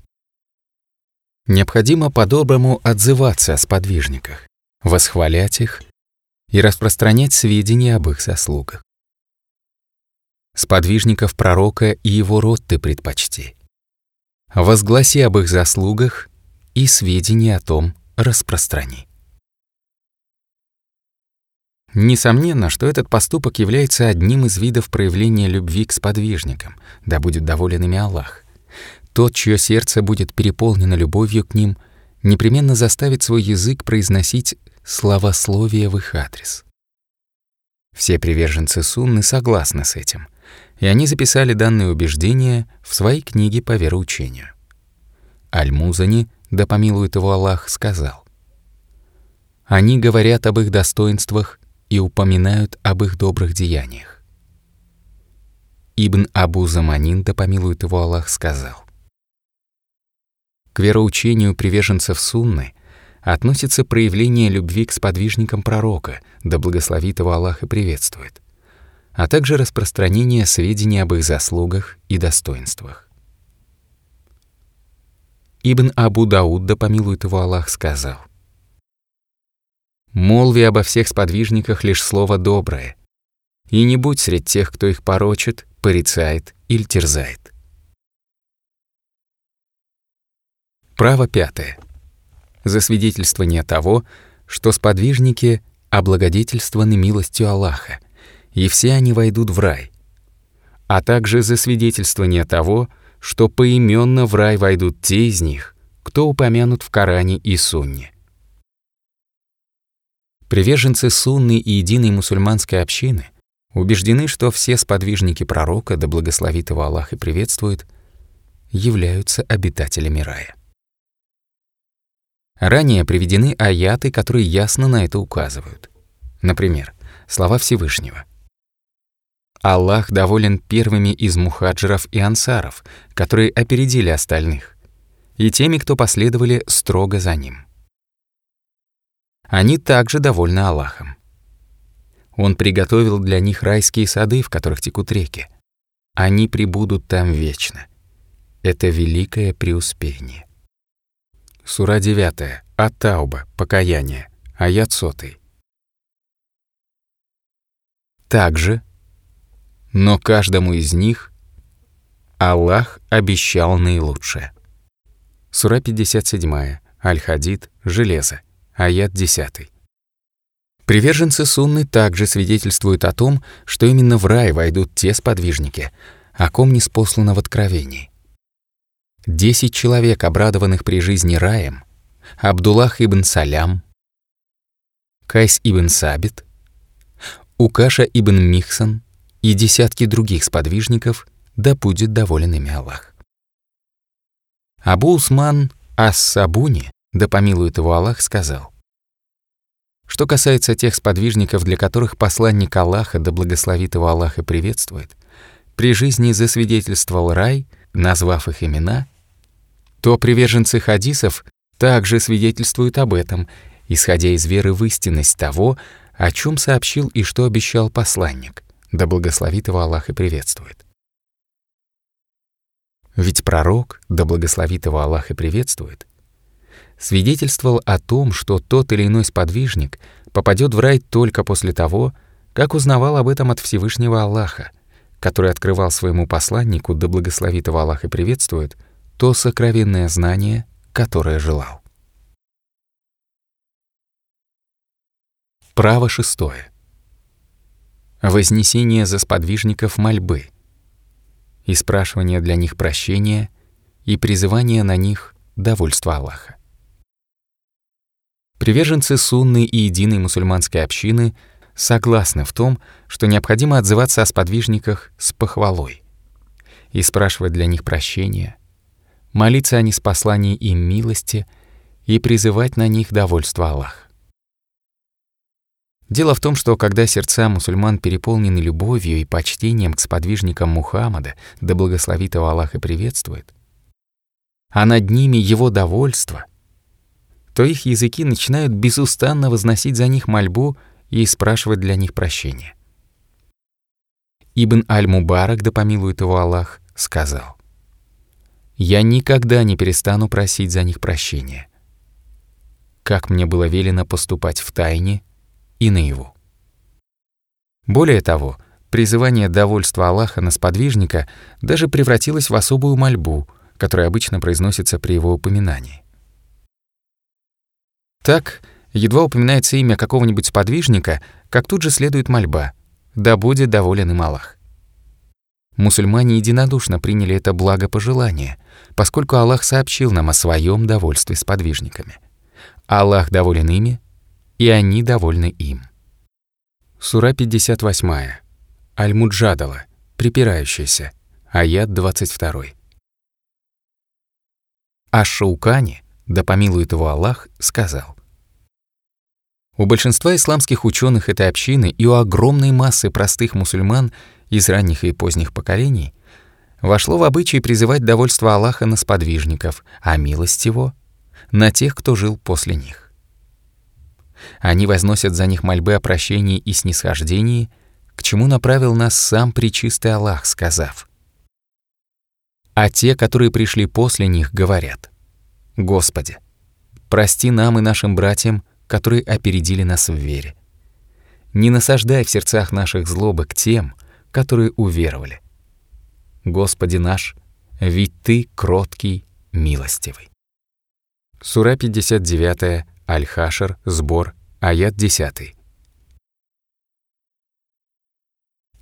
Необходимо по-доброму отзываться о сподвижниках, восхвалять их и распространять сведения об их заслугах. Сподвижников пророка и его род ты предпочти. Возгласи об их заслугах и сведения о том распространи. Несомненно, что этот поступок является одним из видов проявления любви к сподвижникам, да будет доволен ими Аллах. Тот, чье сердце будет переполнено любовью к ним, непременно заставит свой язык произносить словословие в их адрес. Все приверженцы Сунны согласны с этим, и они записали данные убеждения в свои книги по вероучению. Аль-Музани, да помилует его Аллах, сказал, «Они говорят об их достоинствах и упоминают об их добрых деяниях». Ибн Абу Заманин, да помилует его Аллах, сказал, «К вероучению приверженцев Сунны относится проявление любви к сподвижникам пророка, да благословит его Аллах и приветствует, а также распространение сведений об их заслугах и достоинствах. Ибн Абу Дауд, да помилует его Аллах, сказал, «Молви обо всех сподвижниках лишь слово доброе, и не будь среди тех, кто их порочит, порицает или терзает». Право пятое. Засвидетельствование того, что сподвижники облагодетельствованы милостью Аллаха, и все они войдут в рай, а также засвидетельствование того, что поименно в рай войдут те из них, кто упомянут в Коране и Сунне. Приверженцы Сунны и единой мусульманской общины убеждены, что все сподвижники пророка, да благословит его Аллах и приветствует, являются обитателями рая. Ранее приведены аяты, которые ясно на это указывают. Например, слова Всевышнего. Аллах доволен первыми из мухаджиров и ансаров, которые опередили остальных, и теми, кто последовали строго за ним. Они также довольны Аллахом. Он приготовил для них райские сады, в которых текут реки. Они прибудут там вечно. Это великое преуспение. Сура 9. Ат-Тауба. Покаяние. Аят 100. Также но каждому из них Аллах обещал наилучшее. Сура 57, Аль-Хадид, Железо, аят 10. Приверженцы Сунны также свидетельствуют о том, что именно в рай войдут те сподвижники, о ком не спослано в Откровении. Десять человек, обрадованных при жизни раем, Абдуллах ибн Салям, Кайс ибн Сабит, Укаша ибн Михсан, и десятки других сподвижников, да будет доволен ими Аллах. Абу Усман Ас-Сабуни, да помилует его Аллах, сказал, что касается тех сподвижников, для которых посланник Аллаха, да благословит его Аллах и приветствует, при жизни засвидетельствовал рай, назвав их имена, то приверженцы хадисов также свидетельствуют об этом, исходя из веры в истинность того, о чем сообщил и что обещал посланник — да благословит его Аллах и приветствует. Ведь пророк, да благословит его Аллах и приветствует, свидетельствовал о том, что тот или иной сподвижник попадет в рай только после того, как узнавал об этом от Всевышнего Аллаха, который открывал своему посланнику, да благословит его Аллах и приветствует, то сокровенное знание, которое желал. Право шестое вознесение за сподвижников мольбы, и спрашивание для них прощения и призывание на них довольства Аллаха. Приверженцы сунны и единой мусульманской общины согласны в том, что необходимо отзываться о сподвижниках с похвалой и спрашивать для них прощения, молиться о неспослании им милости и призывать на них довольство Аллах. Дело в том, что когда сердца мусульман переполнены любовью и почтением к сподвижникам Мухаммада, да благословит его Аллах и приветствует, а над ними его довольство, то их языки начинают безустанно возносить за них мольбу и спрашивать для них прощения. Ибн Аль-Мубарак, да помилует его Аллах, сказал, «Я никогда не перестану просить за них прощения. Как мне было велено поступать в тайне и наяву». Более того, призывание довольства Аллаха на сподвижника даже превратилось в особую мольбу, которая обычно произносится при его упоминании. Так, едва упоминается имя какого-нибудь сподвижника, как тут же следует мольба — да будет доволен им Аллах. Мусульмане единодушно приняли это благопожелание, поскольку Аллах сообщил нам о своем довольстве с подвижниками. Аллах доволен ими, и они довольны им. Сура 58. Аль-Муджадала, припирающаяся, аят 22. Аш-Шаукани, да помилует его Аллах, сказал, у большинства исламских ученых этой общины и у огромной массы простых мусульман из ранних и поздних поколений вошло в обычай призывать довольство Аллаха на сподвижников, а милость его — на тех, кто жил после них. Они возносят за них мольбы о прощении и снисхождении, к чему направил нас сам Пречистый Аллах, сказав. А те, которые пришли после них, говорят, «Господи, прости нам и нашим братьям, которые опередили нас в вере. Не насаждай в сердцах наших злобы к тем, которые уверовали. Господи наш, ведь Ты кроткий, милостивый. Сура 59, Аль-Хашер, сбор, аят 10.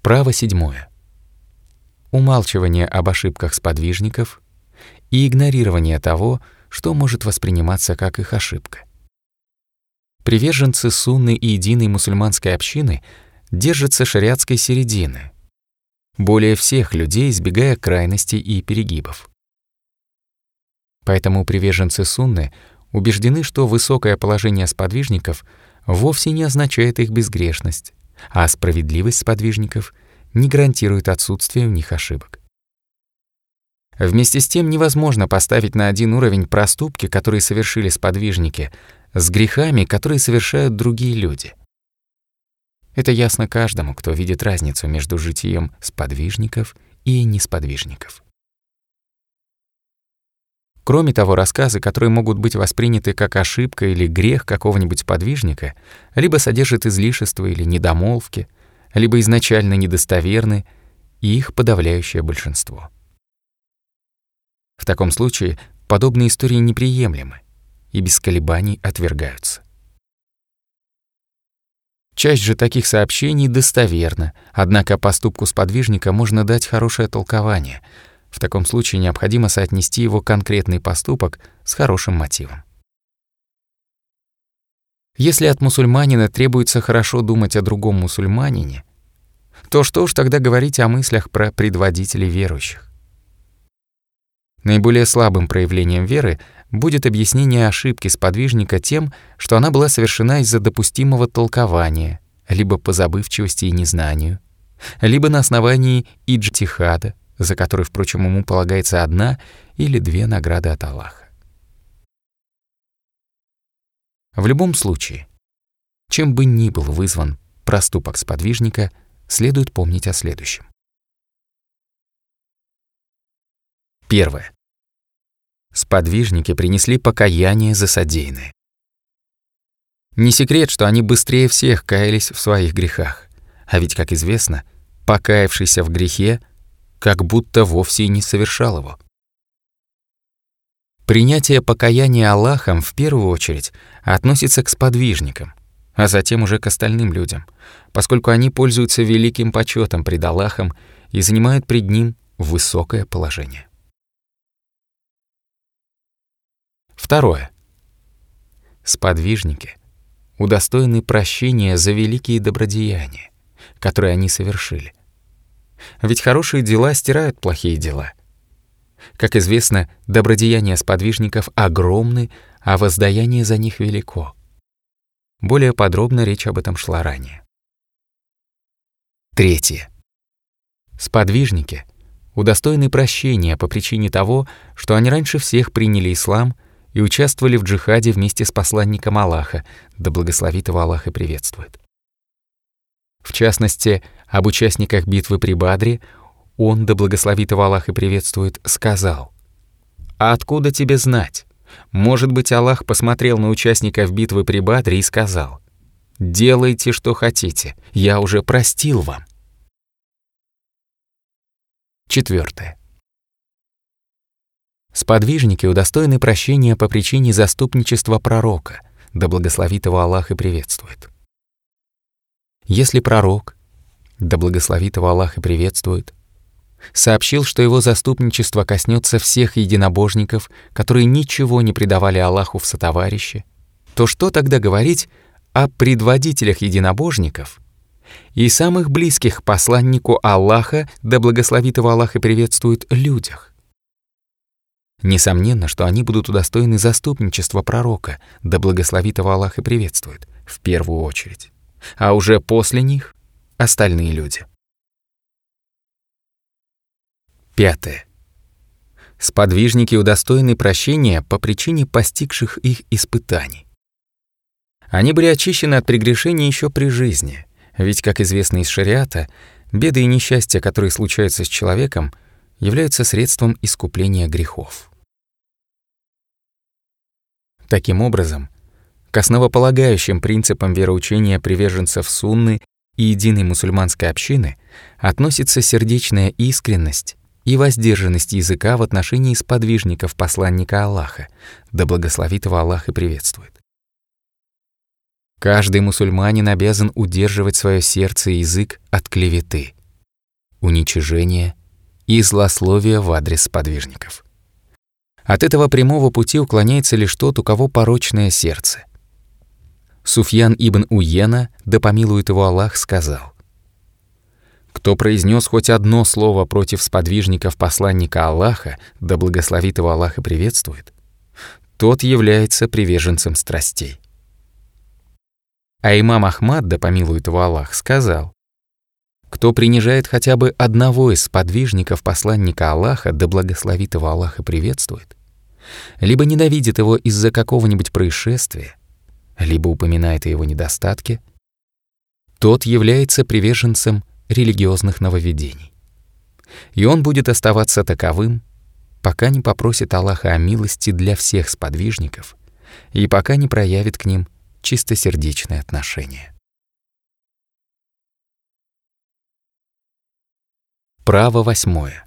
Право седьмое. Умалчивание об ошибках сподвижников и игнорирование того, что может восприниматься как их ошибка. Приверженцы сунны и единой мусульманской общины держатся шариатской середины, более всех людей избегая крайностей и перегибов. Поэтому приверженцы сунны убеждены, что высокое положение сподвижников вовсе не означает их безгрешность, а справедливость сподвижников не гарантирует отсутствие у них ошибок. Вместе с тем невозможно поставить на один уровень проступки, которые совершили сподвижники, с грехами, которые совершают другие люди. Это ясно каждому, кто видит разницу между житием сподвижников и несподвижников. Кроме того, рассказы, которые могут быть восприняты как ошибка или грех какого-нибудь подвижника, либо содержат излишества или недомолвки, либо изначально недостоверны, и их подавляющее большинство. В таком случае подобные истории неприемлемы, и без колебаний отвергаются. Часть же таких сообщений достоверна, однако поступку сподвижника можно дать хорошее толкование. В таком случае необходимо соотнести его конкретный поступок с хорошим мотивом. Если от мусульманина требуется хорошо думать о другом мусульманине, то что ж тогда говорить о мыслях про предводителей верующих? Наиболее слабым проявлением веры будет объяснение ошибки сподвижника тем, что она была совершена из-за допустимого толкования, либо по забывчивости и незнанию, либо на основании иджтихада, за который, впрочем, ему полагается одна или две награды от Аллаха. В любом случае, чем бы ни был вызван проступок сподвижника, следует помнить о следующем. Первое. Сподвижники принесли покаяние за содеянное. Не секрет, что они быстрее всех каялись в своих грехах. А ведь, как известно, покаявшийся в грехе как будто вовсе и не совершал его. Принятие покаяния Аллахом в первую очередь относится к сподвижникам, а затем уже к остальным людям, поскольку они пользуются великим почетом пред Аллахом и занимают пред Ним высокое положение. Второе. Сподвижники удостоены прощения за великие добродеяния, которые они совершили. Ведь хорошие дела стирают плохие дела. Как известно, добродеяния сподвижников огромны, а воздаяние за них велико. Более подробно речь об этом шла ранее. Третье. Сподвижники удостоены прощения по причине того, что они раньше всех приняли ислам и участвовали в джихаде вместе с посланником Аллаха, да благословит его Аллах и приветствует. В частности, об участниках битвы при Бадре он, да благословит его Аллах и приветствует, сказал, «А откуда тебе знать? Может быть, Аллах посмотрел на участников битвы при Бадре и сказал, «Делайте, что хотите, я уже простил вам». Четвертое. Сподвижники удостоены прощения по причине заступничества пророка, да благословит его Аллах и приветствует. Если пророк, да благословит его Аллах и приветствует, сообщил, что его заступничество коснется всех единобожников, которые ничего не предавали Аллаху в сотоварище, то что тогда говорить о предводителях единобожников и самых близких посланнику Аллаха, да благословит его Аллах и приветствует, людях? Несомненно, что они будут удостоены заступничества пророка, да благословит его Аллах и приветствует, в первую очередь, а уже после них — остальные люди. Пятое. Сподвижники удостоены прощения по причине постигших их испытаний. Они были очищены от прегрешений еще при жизни, ведь, как известно из шариата, беды и несчастья, которые случаются с человеком, являются средством искупления грехов. Таким образом, к основополагающим принципам вероучения приверженцев сунны и единой мусульманской общины относится сердечная искренность и воздержанность языка в отношении сподвижников посланника Аллаха, да благословит его Аллах и приветствует. Каждый мусульманин обязан удерживать свое сердце и язык от клеветы, уничижения и злословия в адрес сподвижников. От этого прямого пути уклоняется лишь тот, у кого порочное сердце. Суфьян ибн Уена, да помилует его Аллах, сказал, кто произнес хоть одно слово против сподвижников посланника Аллаха, да благословит его Аллах и приветствует, тот является приверженцем страстей. А имам Ахмад, да помилует его Аллах, сказал, кто принижает хотя бы одного из сподвижников посланника Аллаха, да благословит его Аллах и приветствует, либо ненавидит его из-за какого-нибудь происшествия, либо упоминает о его недостатке, тот является приверженцем религиозных нововведений. И он будет оставаться таковым, пока не попросит Аллаха о милости для всех сподвижников и пока не проявит к ним чистосердечное отношение. Право восьмое.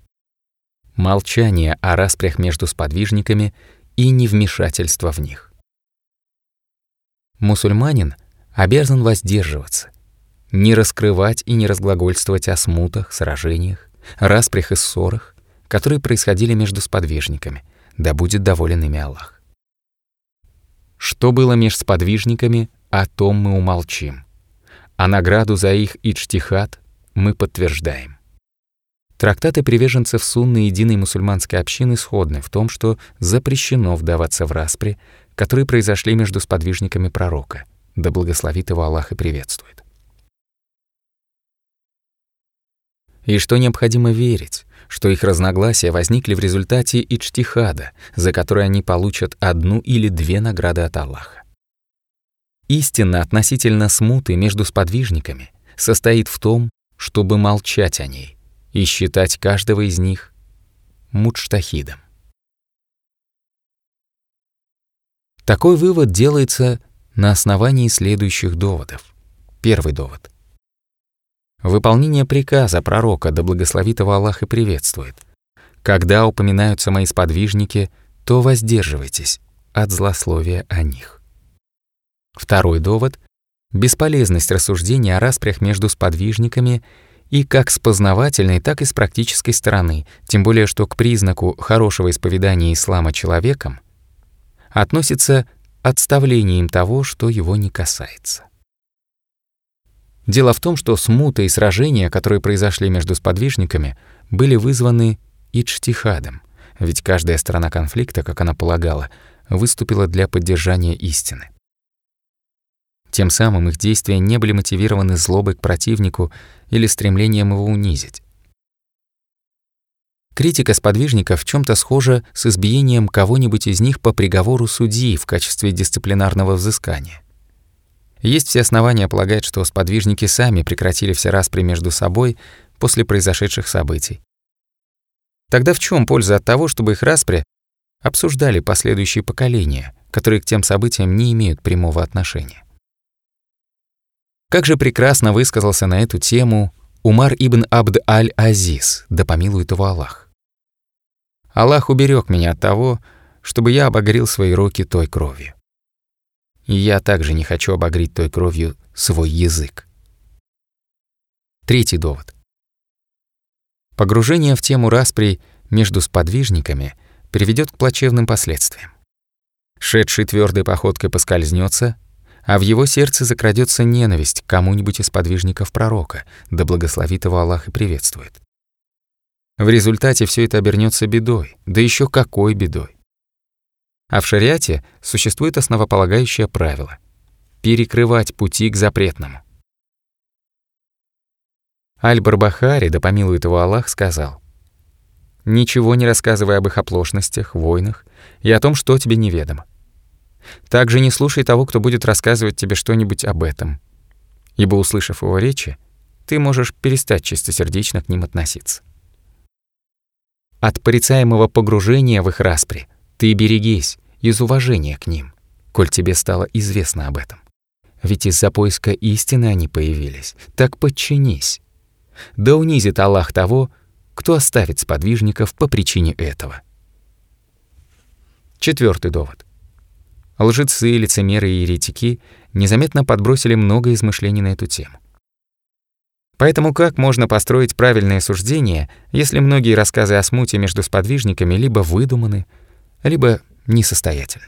Молчание о распрях между сподвижниками и невмешательство в них. Мусульманин обязан воздерживаться – не раскрывать и не разглагольствовать о смутах, сражениях, распрях и ссорах, которые происходили между сподвижниками, да будет доволен ими Аллах. Что было меж сподвижниками, о том мы умолчим, а награду за их иджтихад мы подтверждаем. Трактаты приверженцев сунны единой мусульманской общины сходны в том, что запрещено вдаваться в распри, которые произошли между сподвижниками пророка, да благословит его Аллах и приветствует. и что необходимо верить, что их разногласия возникли в результате иджтихада, за который они получат одну или две награды от Аллаха. Истина относительно смуты между сподвижниками состоит в том, чтобы молчать о ней и считать каждого из них мудштахидом. Такой вывод делается на основании следующих доводов. Первый довод. Выполнение приказа пророка, да благословит его Аллах и приветствует. Когда упоминаются мои сподвижники, то воздерживайтесь от злословия о них. Второй довод — бесполезность рассуждения о распрях между сподвижниками и как с познавательной, так и с практической стороны, тем более что к признаку хорошего исповедания ислама человеком относится отставление им того, что его не касается. Дело в том, что смута и сражения, которые произошли между сподвижниками, были вызваны иджтихадом, ведь каждая сторона конфликта, как она полагала, выступила для поддержания истины. Тем самым их действия не были мотивированы злобой к противнику или стремлением его унизить. Критика сподвижников в чем то схожа с избиением кого-нибудь из них по приговору судьи в качестве дисциплинарного взыскания. Есть все основания полагать, что сподвижники сами прекратили все распри между собой после произошедших событий. Тогда в чем польза от того, чтобы их распри обсуждали последующие поколения, которые к тем событиям не имеют прямого отношения? Как же прекрасно высказался на эту тему Умар ибн Абд аль-Азиз, да помилует его Аллах. Аллах уберег меня от того, чтобы я обогрел свои руки той кровью. И я также не хочу обогреть той кровью свой язык. Третий довод. Погружение в тему распри между сподвижниками приведет к плачевным последствиям. Шедший твердой походкой поскользнется а в его сердце закрадется ненависть к кому-нибудь из подвижников пророка, да благословит его Аллах и приветствует. В результате все это обернется бедой, да еще какой бедой. А в шариате существует основополагающее правило — перекрывать пути к запретному. Аль-Барбахари, да помилует его Аллах, сказал, «Ничего не рассказывай об их оплошностях, войнах и о том, что тебе неведомо. Также не слушай того, кто будет рассказывать тебе что-нибудь об этом. Ибо, услышав его речи, ты можешь перестать чистосердечно к ним относиться. От порицаемого погружения в их распри ты берегись из уважения к ним, коль тебе стало известно об этом. Ведь из-за поиска истины они появились. Так подчинись. Да унизит Аллах того, кто оставит сподвижников по причине этого. Четвертый довод. Лжецы, лицемеры и еретики незаметно подбросили много измышлений на эту тему. Поэтому как можно построить правильное суждение, если многие рассказы о смуте между сподвижниками либо выдуманы, либо несостоятельны?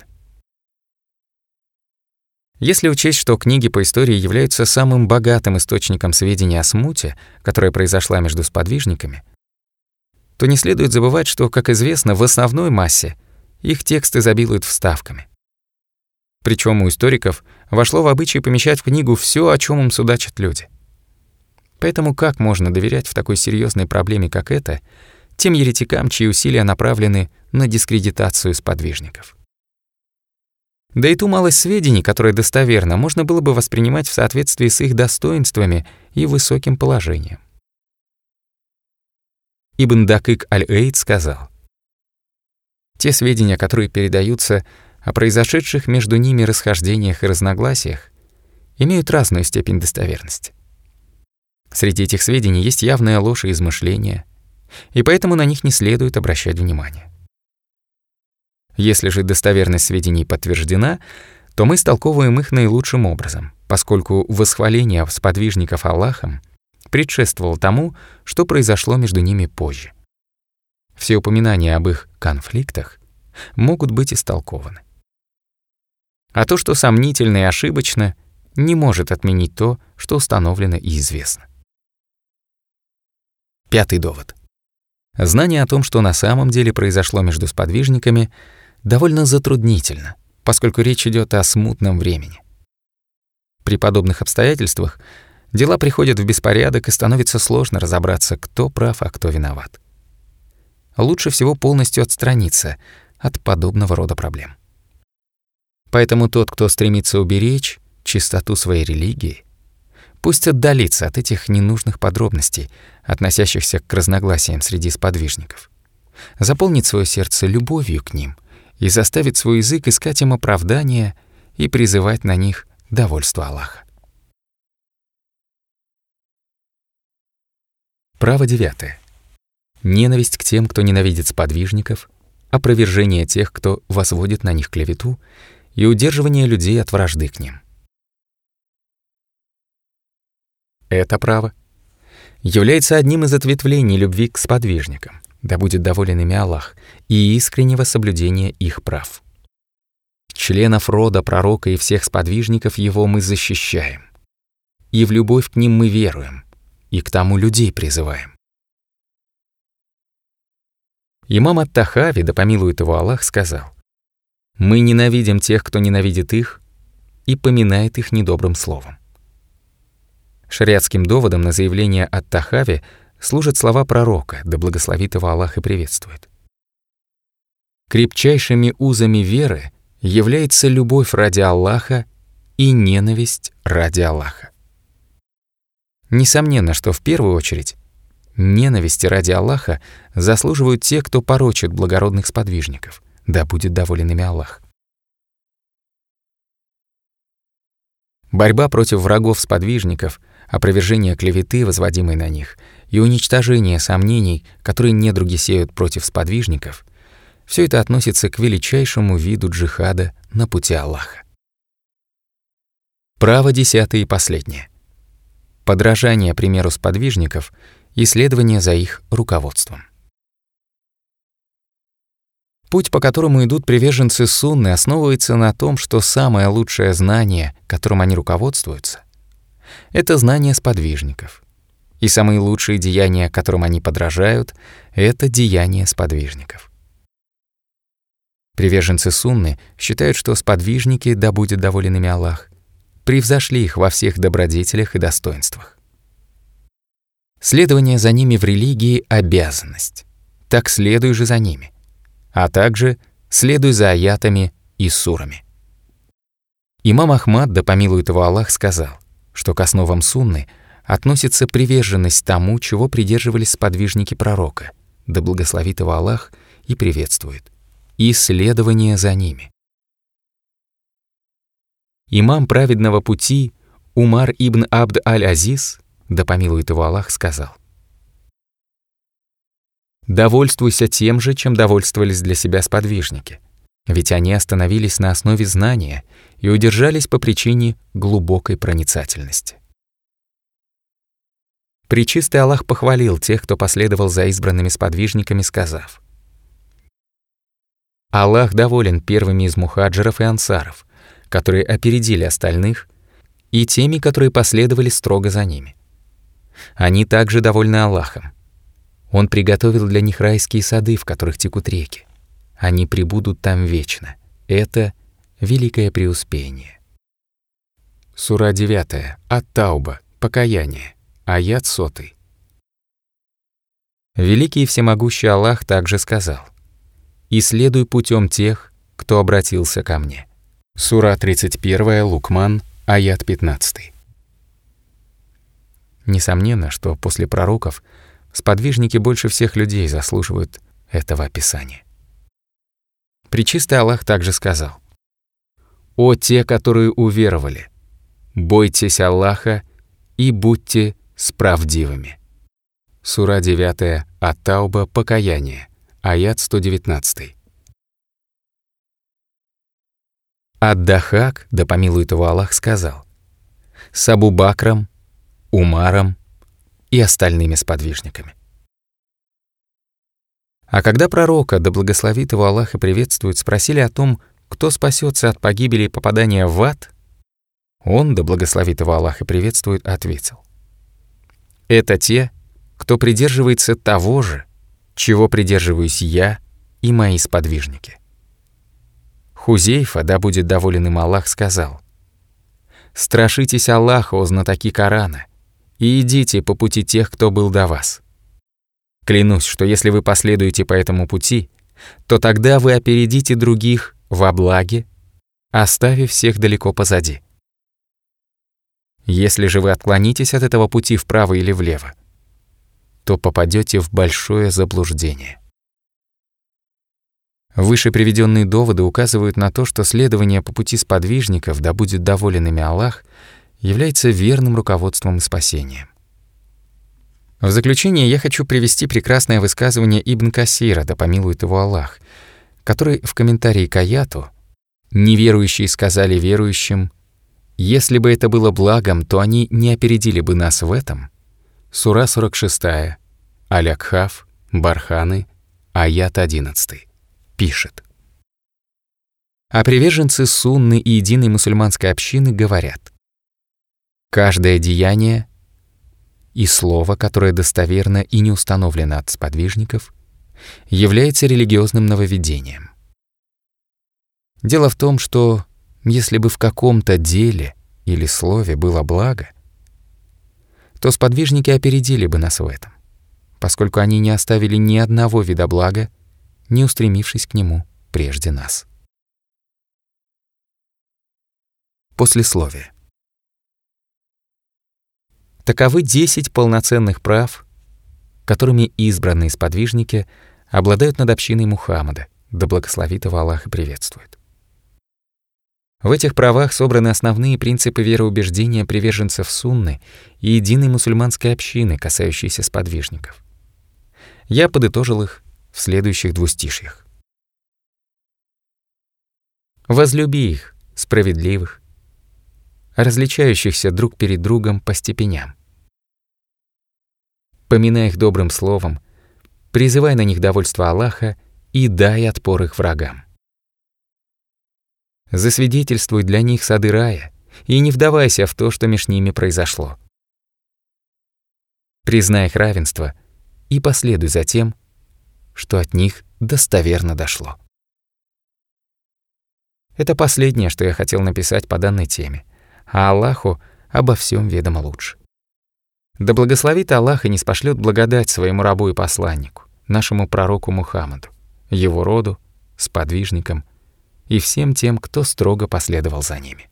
Если учесть, что книги по истории являются самым богатым источником сведений о смуте, которая произошла между сподвижниками, то не следует забывать, что, как известно, в основной массе их тексты изобилуют вставками. Причем у историков вошло в обычай помещать в книгу все, о чем им судачат люди. Поэтому как можно доверять в такой серьезной проблеме, как эта, тем еретикам, чьи усилия направлены на дискредитацию сподвижников? Да и ту малость сведений, которые достоверно, можно было бы воспринимать в соответствии с их достоинствами и высоким положением. Ибн Дакык аль-Эйд сказал, «Те сведения, которые передаются о произошедших между ними расхождениях и разногласиях имеют разную степень достоверности. Среди этих сведений есть явная ложь и измышления, и поэтому на них не следует обращать внимание. Если же достоверность сведений подтверждена, то мы истолковываем их наилучшим образом, поскольку восхваление сподвижников Аллахом предшествовало тому, что произошло между ними позже. Все упоминания об их конфликтах могут быть истолкованы. А то, что сомнительно и ошибочно, не может отменить то, что установлено и известно. Пятый довод. Знание о том, что на самом деле произошло между сподвижниками, довольно затруднительно, поскольку речь идет о смутном времени. При подобных обстоятельствах дела приходят в беспорядок и становится сложно разобраться, кто прав, а кто виноват. Лучше всего полностью отстраниться от подобного рода проблем. Поэтому тот, кто стремится уберечь чистоту своей религии, пусть отдалится от этих ненужных подробностей, относящихся к разногласиям среди сподвижников. Заполнит свое сердце любовью к ним и заставит свой язык искать им оправдания и призывать на них довольство Аллаха. Право девятое. Ненависть к тем, кто ненавидит сподвижников, опровержение тех, кто возводит на них клевету и удерживание людей от вражды к ним. Это право является одним из ответвлений любви к сподвижникам, да будет доволен ими Аллах, и искреннего соблюдения их прав. Членов рода пророка и всех сподвижников его мы защищаем, и в любовь к ним мы веруем, и к тому людей призываем. Имам Ат-Тахави, да помилует его Аллах, сказал, Мы ненавидим тех, кто ненавидит их, и поминает их недобрым словом. Шариатским доводом на заявление от Тахави служат слова пророка, да благословит его Аллах и приветствует. Крепчайшими узами веры является любовь ради Аллаха и ненависть ради Аллаха. Несомненно, что в первую очередь ненависти ради Аллаха заслуживают те, кто порочит благородных сподвижников, да будет доволен ими Аллах. Борьба против врагов-сподвижников, опровержение клеветы, возводимой на них, и уничтожение сомнений, которые недруги сеют против сподвижников, все это относится к величайшему виду джихада на пути Аллаха. Право десятое и последнее. Подражание примеру сподвижников и следование за их руководством. Путь, по которому идут приверженцы Сунны, основывается на том, что самое лучшее знание, которым они руководствуются, это знание сподвижников. И самые лучшие деяния, которым они подражают, это деяния сподвижников. Приверженцы Сунны считают, что сподвижники, да будет доволен ими Аллах, превзошли их во всех добродетелях и достоинствах. Следование за ними в религии — обязанность. Так следуй же за ними а также следуй за аятами и сурами. Имам Ахмад, да помилует его Аллах, сказал, что к основам сунны относится приверженность тому, чего придерживались сподвижники пророка, да благословит его Аллах и приветствует, и следование за ними. Имам праведного пути Умар ибн Абд аль-Азиз, да помилует его Аллах, сказал, Довольствуйся тем же, чем довольствовались для себя сподвижники. Ведь они остановились на основе знания и удержались по причине глубокой проницательности. Пречистый Аллах похвалил тех, кто последовал за избранными сподвижниками, сказав, «Аллах доволен первыми из мухаджиров и ансаров, которые опередили остальных, и теми, которые последовали строго за ними. Они также довольны Аллахом, он приготовил для них райские сады, в которых текут реки. Они пребудут там вечно. Это великое преуспение. Сура 9. Ат-Тауба. Покаяние. Аят сотый. Великий и всемогущий Аллах также сказал, «И следуй путем тех, кто обратился ко мне». Сура 31, Лукман, аят 15. Несомненно, что после пророков – Сподвижники больше всех людей заслуживают этого описания. Пречистый Аллах также сказал, «О те, которые уверовали, бойтесь Аллаха и будьте справдивыми». Сура 9 Ат-Тауба «Покаяние», аят 119. Ад-Дахак, да помилует его Аллах, сказал, «С Абу Бакром, Умаром, и остальными сподвижниками. А когда пророка, да благословит его Аллах и приветствует, спросили о том, кто спасется от погибели и попадания в ад, он, да благословит его Аллах и приветствует, ответил. Это те, кто придерживается того же, чего придерживаюсь я и мои сподвижники. Хузейфа, да будет доволен им Аллах, сказал, «Страшитесь Аллаха, о знатоки Корана, и идите по пути тех, кто был до вас. Клянусь, что если вы последуете по этому пути, то тогда вы опередите других во благе, оставив всех далеко позади. Если же вы отклонитесь от этого пути вправо или влево, то попадете в большое заблуждение. Выше приведенные доводы указывают на то, что следование по пути сподвижников, да будет доволен ими Аллах, является верным руководством и спасением. В заключение я хочу привести прекрасное высказывание Ибн Касира, да помилует его Аллах, который в комментарии к аяту «Неверующие сказали верующим, если бы это было благом, то они не опередили бы нас в этом» Сура 46, Алякхав, Барханы, аят 11, пишет. А приверженцы сунны и единой мусульманской общины говорят, Каждое деяние и слово, которое достоверно и не установлено от сподвижников, является религиозным нововведением. Дело в том, что если бы в каком-то деле или слове было благо, то сподвижники опередили бы нас в этом, поскольку они не оставили ни одного вида блага, не устремившись к нему прежде нас. Послесловие. Таковы 10 полноценных прав, которыми избранные сподвижники обладают над общиной Мухаммада, да благословит его Аллах и приветствует. В этих правах собраны основные принципы вероубеждения приверженцев сунны и единой мусульманской общины, касающиеся сподвижников. Я подытожил их в следующих двустишьях. «Возлюби их, справедливых, различающихся друг перед другом по степеням. Поминай их добрым словом, призывай на них довольство Аллаха и дай отпор их врагам. Засвидетельствуй для них сады рая и не вдавайся в то, что между ними произошло. Признай их равенство и последуй за тем, что от них достоверно дошло. Это последнее, что я хотел написать по данной теме, а Аллаху обо всем ведомо лучше. Да благословит Аллах и не спошлет благодать своему рабу и посланнику, нашему пророку Мухаммаду, его роду, сподвижникам и всем тем, кто строго последовал за ними.